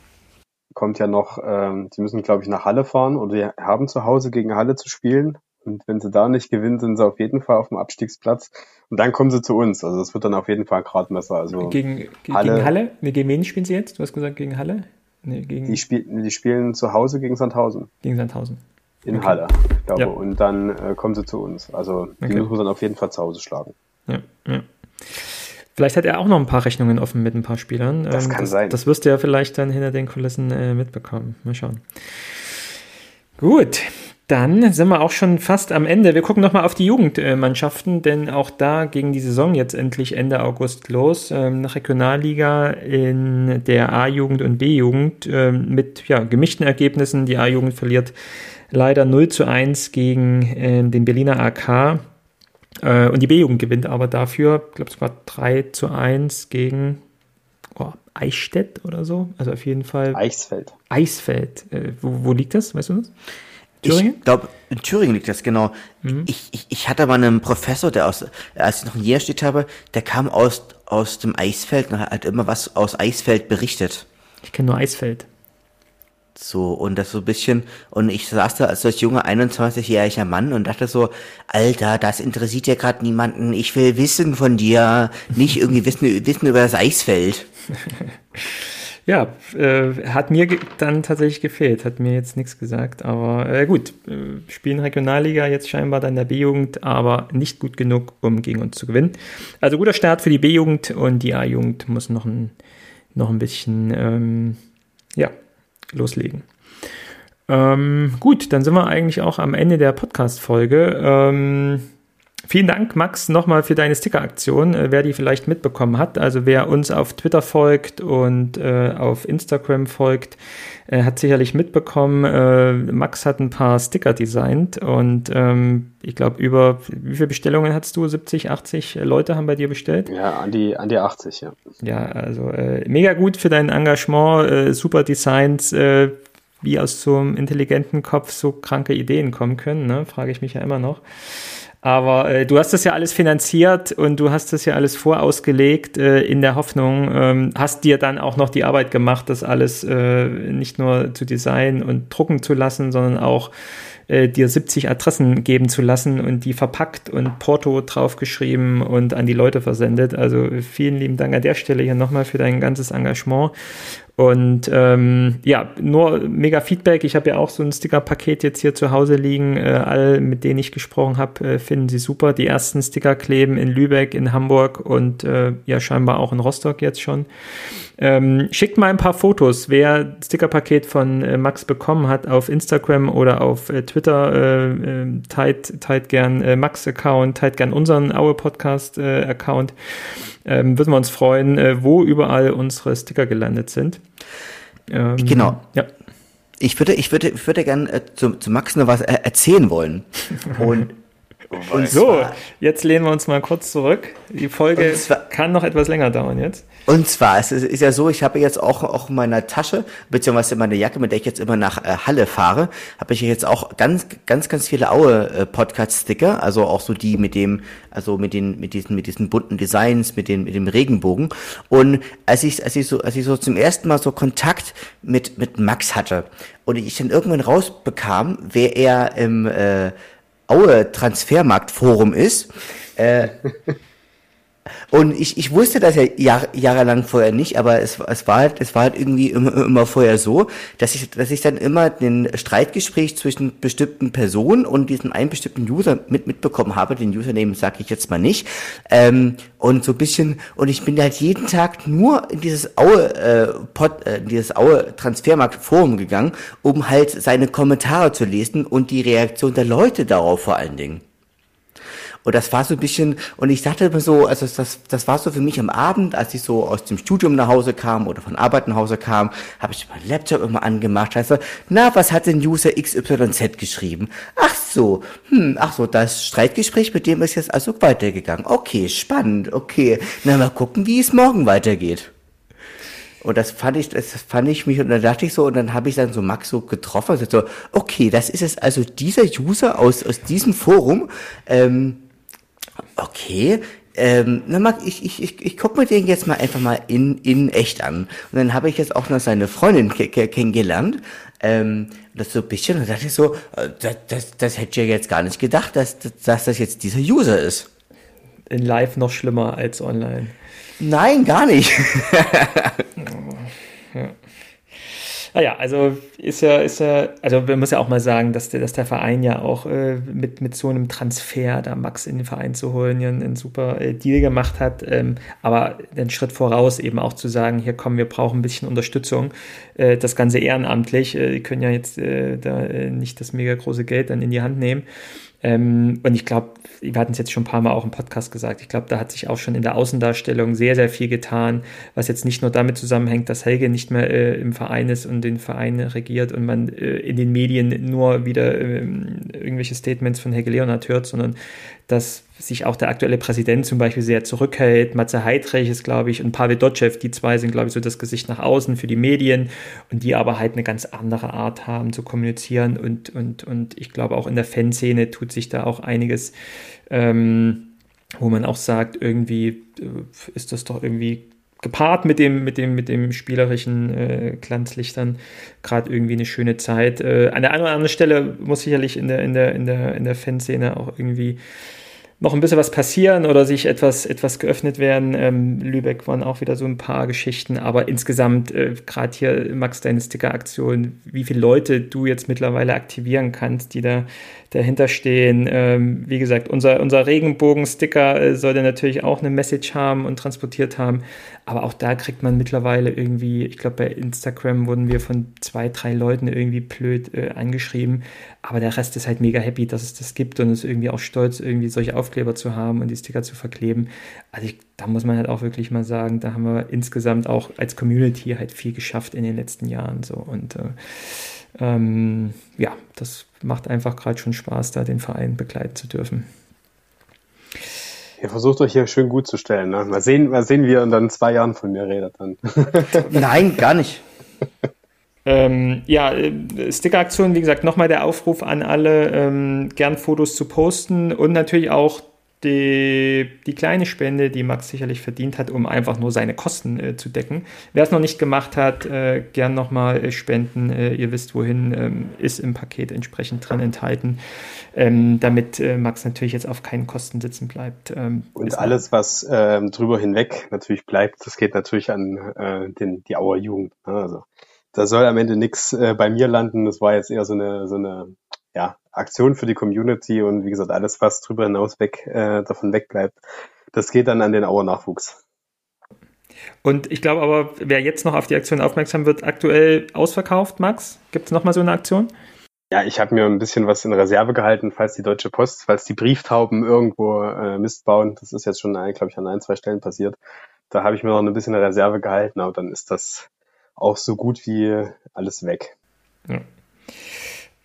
Kommt ja noch, ähm, die müssen, glaube ich, nach Halle fahren oder die haben zu Hause gegen Halle zu spielen. Und wenn sie da nicht gewinnen, sind sie auf jeden Fall auf dem Abstiegsplatz. Und dann kommen sie zu uns. Also das wird dann auf jeden Fall ein Gradmesser. Also gegen, Halle, gegen Halle? Nee, gegen wen spielen sie jetzt? Du hast gesagt gegen Halle? Nee, gegen die, spiel, die spielen zu Hause gegen Sandhausen. Gegen Sandhausen. In okay. Halle, glaube ja. Und dann äh, kommen sie zu uns. Also die okay. müssen wir dann auf jeden Fall zu Hause schlagen. Ja, ja. Vielleicht hat er auch noch ein paar Rechnungen offen mit ein paar Spielern. Das ähm, kann das, sein. Das wirst du ja vielleicht dann hinter den Kulissen äh, mitbekommen. Mal schauen. Gut, dann sind wir auch schon fast am Ende. Wir gucken nochmal auf die Jugendmannschaften, denn auch da ging die Saison jetzt endlich Ende August los. Ähm, Regionalliga in der A-Jugend und B-Jugend ähm, mit ja, gemischten Ergebnissen. Die A-Jugend verliert leider 0 zu 1 gegen äh, den Berliner AK. Äh, und die B-Jugend gewinnt aber dafür, ich glaube, es war 3 zu 1 gegen oh, Eichstätt oder so. Also auf jeden Fall. Eichsfeld. Eisfeld. Äh, wo, wo liegt das? Weißt du das? Thüringen? Ich glaube, in Thüringen liegt das genau. Mhm. Ich, ich, ich hatte mal einen Professor, der aus, als ich noch ein Jahr steht habe, der kam aus, aus dem Eisfeld und hat immer was aus Eisfeld berichtet. Ich kenne nur Eisfeld. So, und das so ein bisschen, und ich saß da als solch junger 21-jähriger Mann und dachte so, Alter, das interessiert ja gerade niemanden, ich will Wissen von dir, nicht irgendwie Wissen, Wissen über das Eisfeld. *laughs* Ja, äh, hat mir dann tatsächlich gefehlt, hat mir jetzt nichts gesagt, aber äh, gut, äh, spielen Regionalliga jetzt scheinbar dann der B-Jugend, aber nicht gut genug, um gegen uns zu gewinnen. Also guter Start für die B-Jugend und die A-Jugend muss noch ein, noch ein bisschen, ähm, ja, loslegen. Ähm, gut, dann sind wir eigentlich auch am Ende der Podcast-Folge. Ähm, Vielen Dank, Max, nochmal für deine Sticker-Aktion. Äh, wer die vielleicht mitbekommen hat, also wer uns auf Twitter folgt und äh, auf Instagram folgt, äh, hat sicherlich mitbekommen, äh, Max hat ein paar Sticker designt und ähm, ich glaube, über wie viele Bestellungen hast du? 70, 80 Leute haben bei dir bestellt? Ja, an die, an die 80, ja. Ja, also äh, mega gut für dein Engagement, äh, super Designs, wie aus so einem intelligenten Kopf so kranke Ideen kommen können, ne? frage ich mich ja immer noch. Aber äh, du hast das ja alles finanziert und du hast das ja alles vorausgelegt äh, in der Hoffnung, ähm, hast dir dann auch noch die Arbeit gemacht, das alles äh, nicht nur zu designen und drucken zu lassen, sondern auch äh, dir 70 Adressen geben zu lassen und die verpackt und Porto draufgeschrieben und an die Leute versendet. Also vielen lieben Dank an der Stelle hier nochmal für dein ganzes Engagement. Und ähm, ja, nur mega Feedback. Ich habe ja auch so ein Sticker-Paket jetzt hier zu Hause liegen. Äh, all, mit denen ich gesprochen habe, äh, finden sie super. Die ersten Sticker kleben in Lübeck, in Hamburg und äh, ja scheinbar auch in Rostock jetzt schon. Ähm, schickt mal ein paar Fotos, wer Sticker-Paket von äh, Max bekommen hat auf Instagram oder auf äh, Twitter. Äh, äh, teilt, teilt gern äh, Max-Account, teilt gern unseren Aue-Podcast-Account. Äh, ähm, würden wir uns freuen, äh, wo überall unsere Sticker gelandet sind. Ähm, genau. Ja. Ich würde, ich würde, ich würde gerne äh, zu, zu Max noch was äh, erzählen wollen. *laughs* Und, und so, jetzt lehnen wir uns mal kurz zurück. Die Folge zwar, kann noch etwas länger dauern jetzt. Und zwar, es ist, ist ja so, ich habe jetzt auch, auch in meiner Tasche, beziehungsweise in meiner Jacke, mit der ich jetzt immer nach äh, Halle fahre, habe ich jetzt auch ganz, ganz, ganz viele Aue äh, Podcast-Sticker, also auch so die mit dem, also mit den, mit diesen, mit diesen bunten Designs, mit den, mit dem Regenbogen. Und als ich, als ich so, als ich so zum ersten Mal so Kontakt mit, mit Max hatte und ich dann irgendwann rausbekam, wer er im äh, Aue Transfermarkt Forum ist, äh, *laughs* Und ich, ich wusste das ja Jahr, jahrelang vorher nicht, aber es, es war halt, es war halt irgendwie immer, immer vorher so, dass ich, dass ich dann immer den Streitgespräch zwischen bestimmten Personen und diesem einen bestimmten User mit, mitbekommen habe. Den Username sage ich jetzt mal nicht. Ähm, und so bisschen, und ich bin halt jeden Tag nur in dieses Aue, äh, Pod, äh, in dieses Aue Transfermarkt Forum gegangen, um halt seine Kommentare zu lesen und die Reaktion der Leute darauf vor allen Dingen. Und das war so ein bisschen, und ich dachte immer so, also das, das war so für mich am Abend, als ich so aus dem Studium nach Hause kam oder von Arbeit nach Hause kam, habe ich meinen Laptop immer angemacht. Also, na, was hat denn User XYZ geschrieben? Ach so, hm, ach so, das Streitgespräch mit dem ist jetzt also weitergegangen. Okay, spannend, okay. Na, mal gucken, wie es morgen weitergeht. Und das fand ich, das fand ich mich, und dann dachte ich so, und dann habe ich dann so Max so getroffen und so, okay, das ist es also dieser User aus, aus diesem Forum, ähm, okay, ähm, na ich, ich, ich, ich guck mir den jetzt mal einfach mal in, in echt an. Und dann habe ich jetzt auch noch seine Freundin kennengelernt, ähm, das so ein bisschen, und dachte ich so, äh, das, das, das hätte ich ja jetzt gar nicht gedacht, dass, dass das jetzt dieser User ist. In live noch schlimmer als online. Nein, gar nicht. *laughs* ja. Naja, also ist ja, ist ja, also wir müssen ja auch mal sagen, dass der, dass der Verein ja auch äh, mit, mit so einem Transfer, da Max in den Verein zu holen, ja einen super äh, Deal gemacht hat. Ähm, aber den Schritt voraus eben auch zu sagen, hier kommen, wir brauchen ein bisschen Unterstützung. Äh, das Ganze ehrenamtlich, äh, die können ja jetzt äh, da äh, nicht das mega große Geld dann in die Hand nehmen. Ähm, und ich glaube, wir hatten es jetzt schon ein paar Mal auch im Podcast gesagt, ich glaube, da hat sich auch schon in der Außendarstellung sehr, sehr viel getan, was jetzt nicht nur damit zusammenhängt, dass Helge nicht mehr äh, im Verein ist und den Verein regiert und man äh, in den Medien nur wieder äh, irgendwelche Statements von Helge Leonard hört, sondern dass sich auch der aktuelle Präsident zum Beispiel sehr zurückhält. Matze Heidrich ist, glaube ich, und Pavel Dotschew, die zwei sind, glaube ich, so das Gesicht nach außen für die Medien und die aber halt eine ganz andere Art haben zu kommunizieren und, und, und ich glaube auch in der Fanszene tut sich da auch einiges, ähm, wo man auch sagt, irgendwie äh, ist das doch irgendwie gepaart mit dem, mit dem, mit dem spielerischen äh, Glanzlichtern gerade irgendwie eine schöne Zeit. Äh, an der einen oder anderen Stelle muss sicherlich in der, in der, in der, in der Fanszene auch irgendwie noch ein bisschen was passieren oder sich etwas, etwas geöffnet werden. Ähm, Lübeck waren auch wieder so ein paar Geschichten, aber insgesamt, äh, gerade hier, Max, deine Sticker-Aktion, wie viele Leute du jetzt mittlerweile aktivieren kannst, die da dahinter stehen. Ähm, wie gesagt, unser, unser Regenbogen-Sticker äh, sollte natürlich auch eine Message haben und transportiert haben. Aber auch da kriegt man mittlerweile irgendwie, ich glaube, bei Instagram wurden wir von zwei, drei Leuten irgendwie blöd äh, angeschrieben. Aber der Rest ist halt mega happy, dass es das gibt und ist irgendwie auch stolz, irgendwie solche Aufkleber zu haben und die Sticker zu verkleben. Also ich, da muss man halt auch wirklich mal sagen, da haben wir insgesamt auch als Community halt viel geschafft in den letzten Jahren. So und äh, ähm, ja, das macht einfach gerade schon Spaß, da den Verein begleiten zu dürfen. Ihr versucht euch hier schön gut zu stellen. Ne? Mal sehen, mal sehen, wie ihr in dann zwei Jahren von mir redet dann. *laughs* Nein, gar nicht. Ähm, ja, äh, Sticker-Aktion, wie gesagt, nochmal der Aufruf an alle, ähm, gern Fotos zu posten und natürlich auch die, die kleine Spende, die Max sicherlich verdient hat, um einfach nur seine Kosten äh, zu decken. Wer es noch nicht gemacht hat, äh, gern nochmal äh, spenden. Äh, ihr wisst wohin, ähm, ist im Paket entsprechend dran enthalten, ähm, damit äh, Max natürlich jetzt auf keinen Kosten sitzen bleibt. Ähm, Und alles, was ähm, drüber hinweg natürlich bleibt, das geht natürlich an äh, den, die Auer Jugend. Ne? Also da soll am Ende nichts bei mir landen. Das war jetzt eher so eine, so eine ja, Aktion für die Community und wie gesagt, alles, was drüber hinaus weg, äh, davon wegbleibt, das geht dann an den Auer Nachwuchs. Und ich glaube aber, wer jetzt noch auf die Aktion aufmerksam wird, aktuell ausverkauft, Max? Gibt es nochmal so eine Aktion? Ja, ich habe mir ein bisschen was in Reserve gehalten, falls die Deutsche Post, falls die Brieftauben irgendwo äh, Mist bauen. Das ist jetzt schon, glaube ich, an ein, zwei Stellen passiert. Da habe ich mir noch ein bisschen Reserve gehalten, aber dann ist das auch so gut wie alles weg. Ja.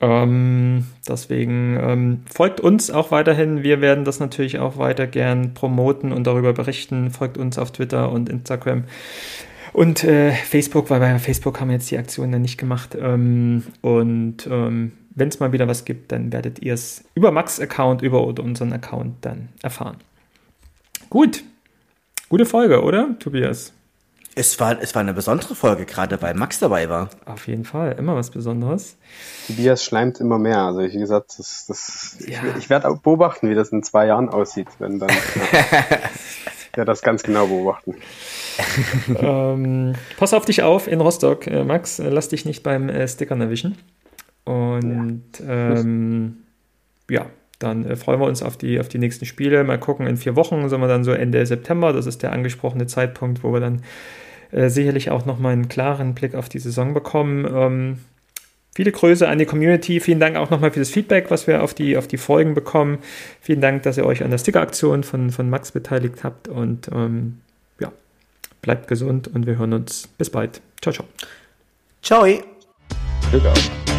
Ähm, deswegen ähm, folgt uns auch weiterhin. Wir werden das natürlich auch weiter gern promoten und darüber berichten. Folgt uns auf Twitter und Instagram. Und äh, Facebook, weil bei Facebook haben wir jetzt die Aktion dann nicht gemacht. Ähm, und ähm, wenn es mal wieder was gibt, dann werdet ihr es über Max-Account, über unseren Account dann erfahren. Gut. Gute Folge, oder, Tobias? Es war, es war eine besondere Folge, gerade weil Max dabei war. Auf jeden Fall, immer was Besonderes. Tobias schleimt immer mehr. Also wie gesagt, das, das, ja. ich, ich werde beobachten, wie das in zwei Jahren aussieht, wenn dann. *laughs* werde das ganz genau beobachten. *laughs* ähm, pass auf dich auf in Rostock, äh, Max. Lass dich nicht beim äh, Stickern erwischen. Und ja, ähm, ja dann äh, freuen wir uns auf die, auf die nächsten Spiele. Mal gucken, in vier Wochen sind wir dann so Ende September. Das ist der angesprochene Zeitpunkt, wo wir dann äh, sicherlich auch nochmal einen klaren Blick auf die Saison bekommen. Ähm, viele Grüße an die Community. Vielen Dank auch nochmal für das Feedback, was wir auf die, auf die Folgen bekommen. Vielen Dank, dass ihr euch an der Sticker-Aktion von, von Max beteiligt habt. Und ähm, ja, bleibt gesund und wir hören uns. Bis bald. Ciao, ciao. Ciao. Glück auf.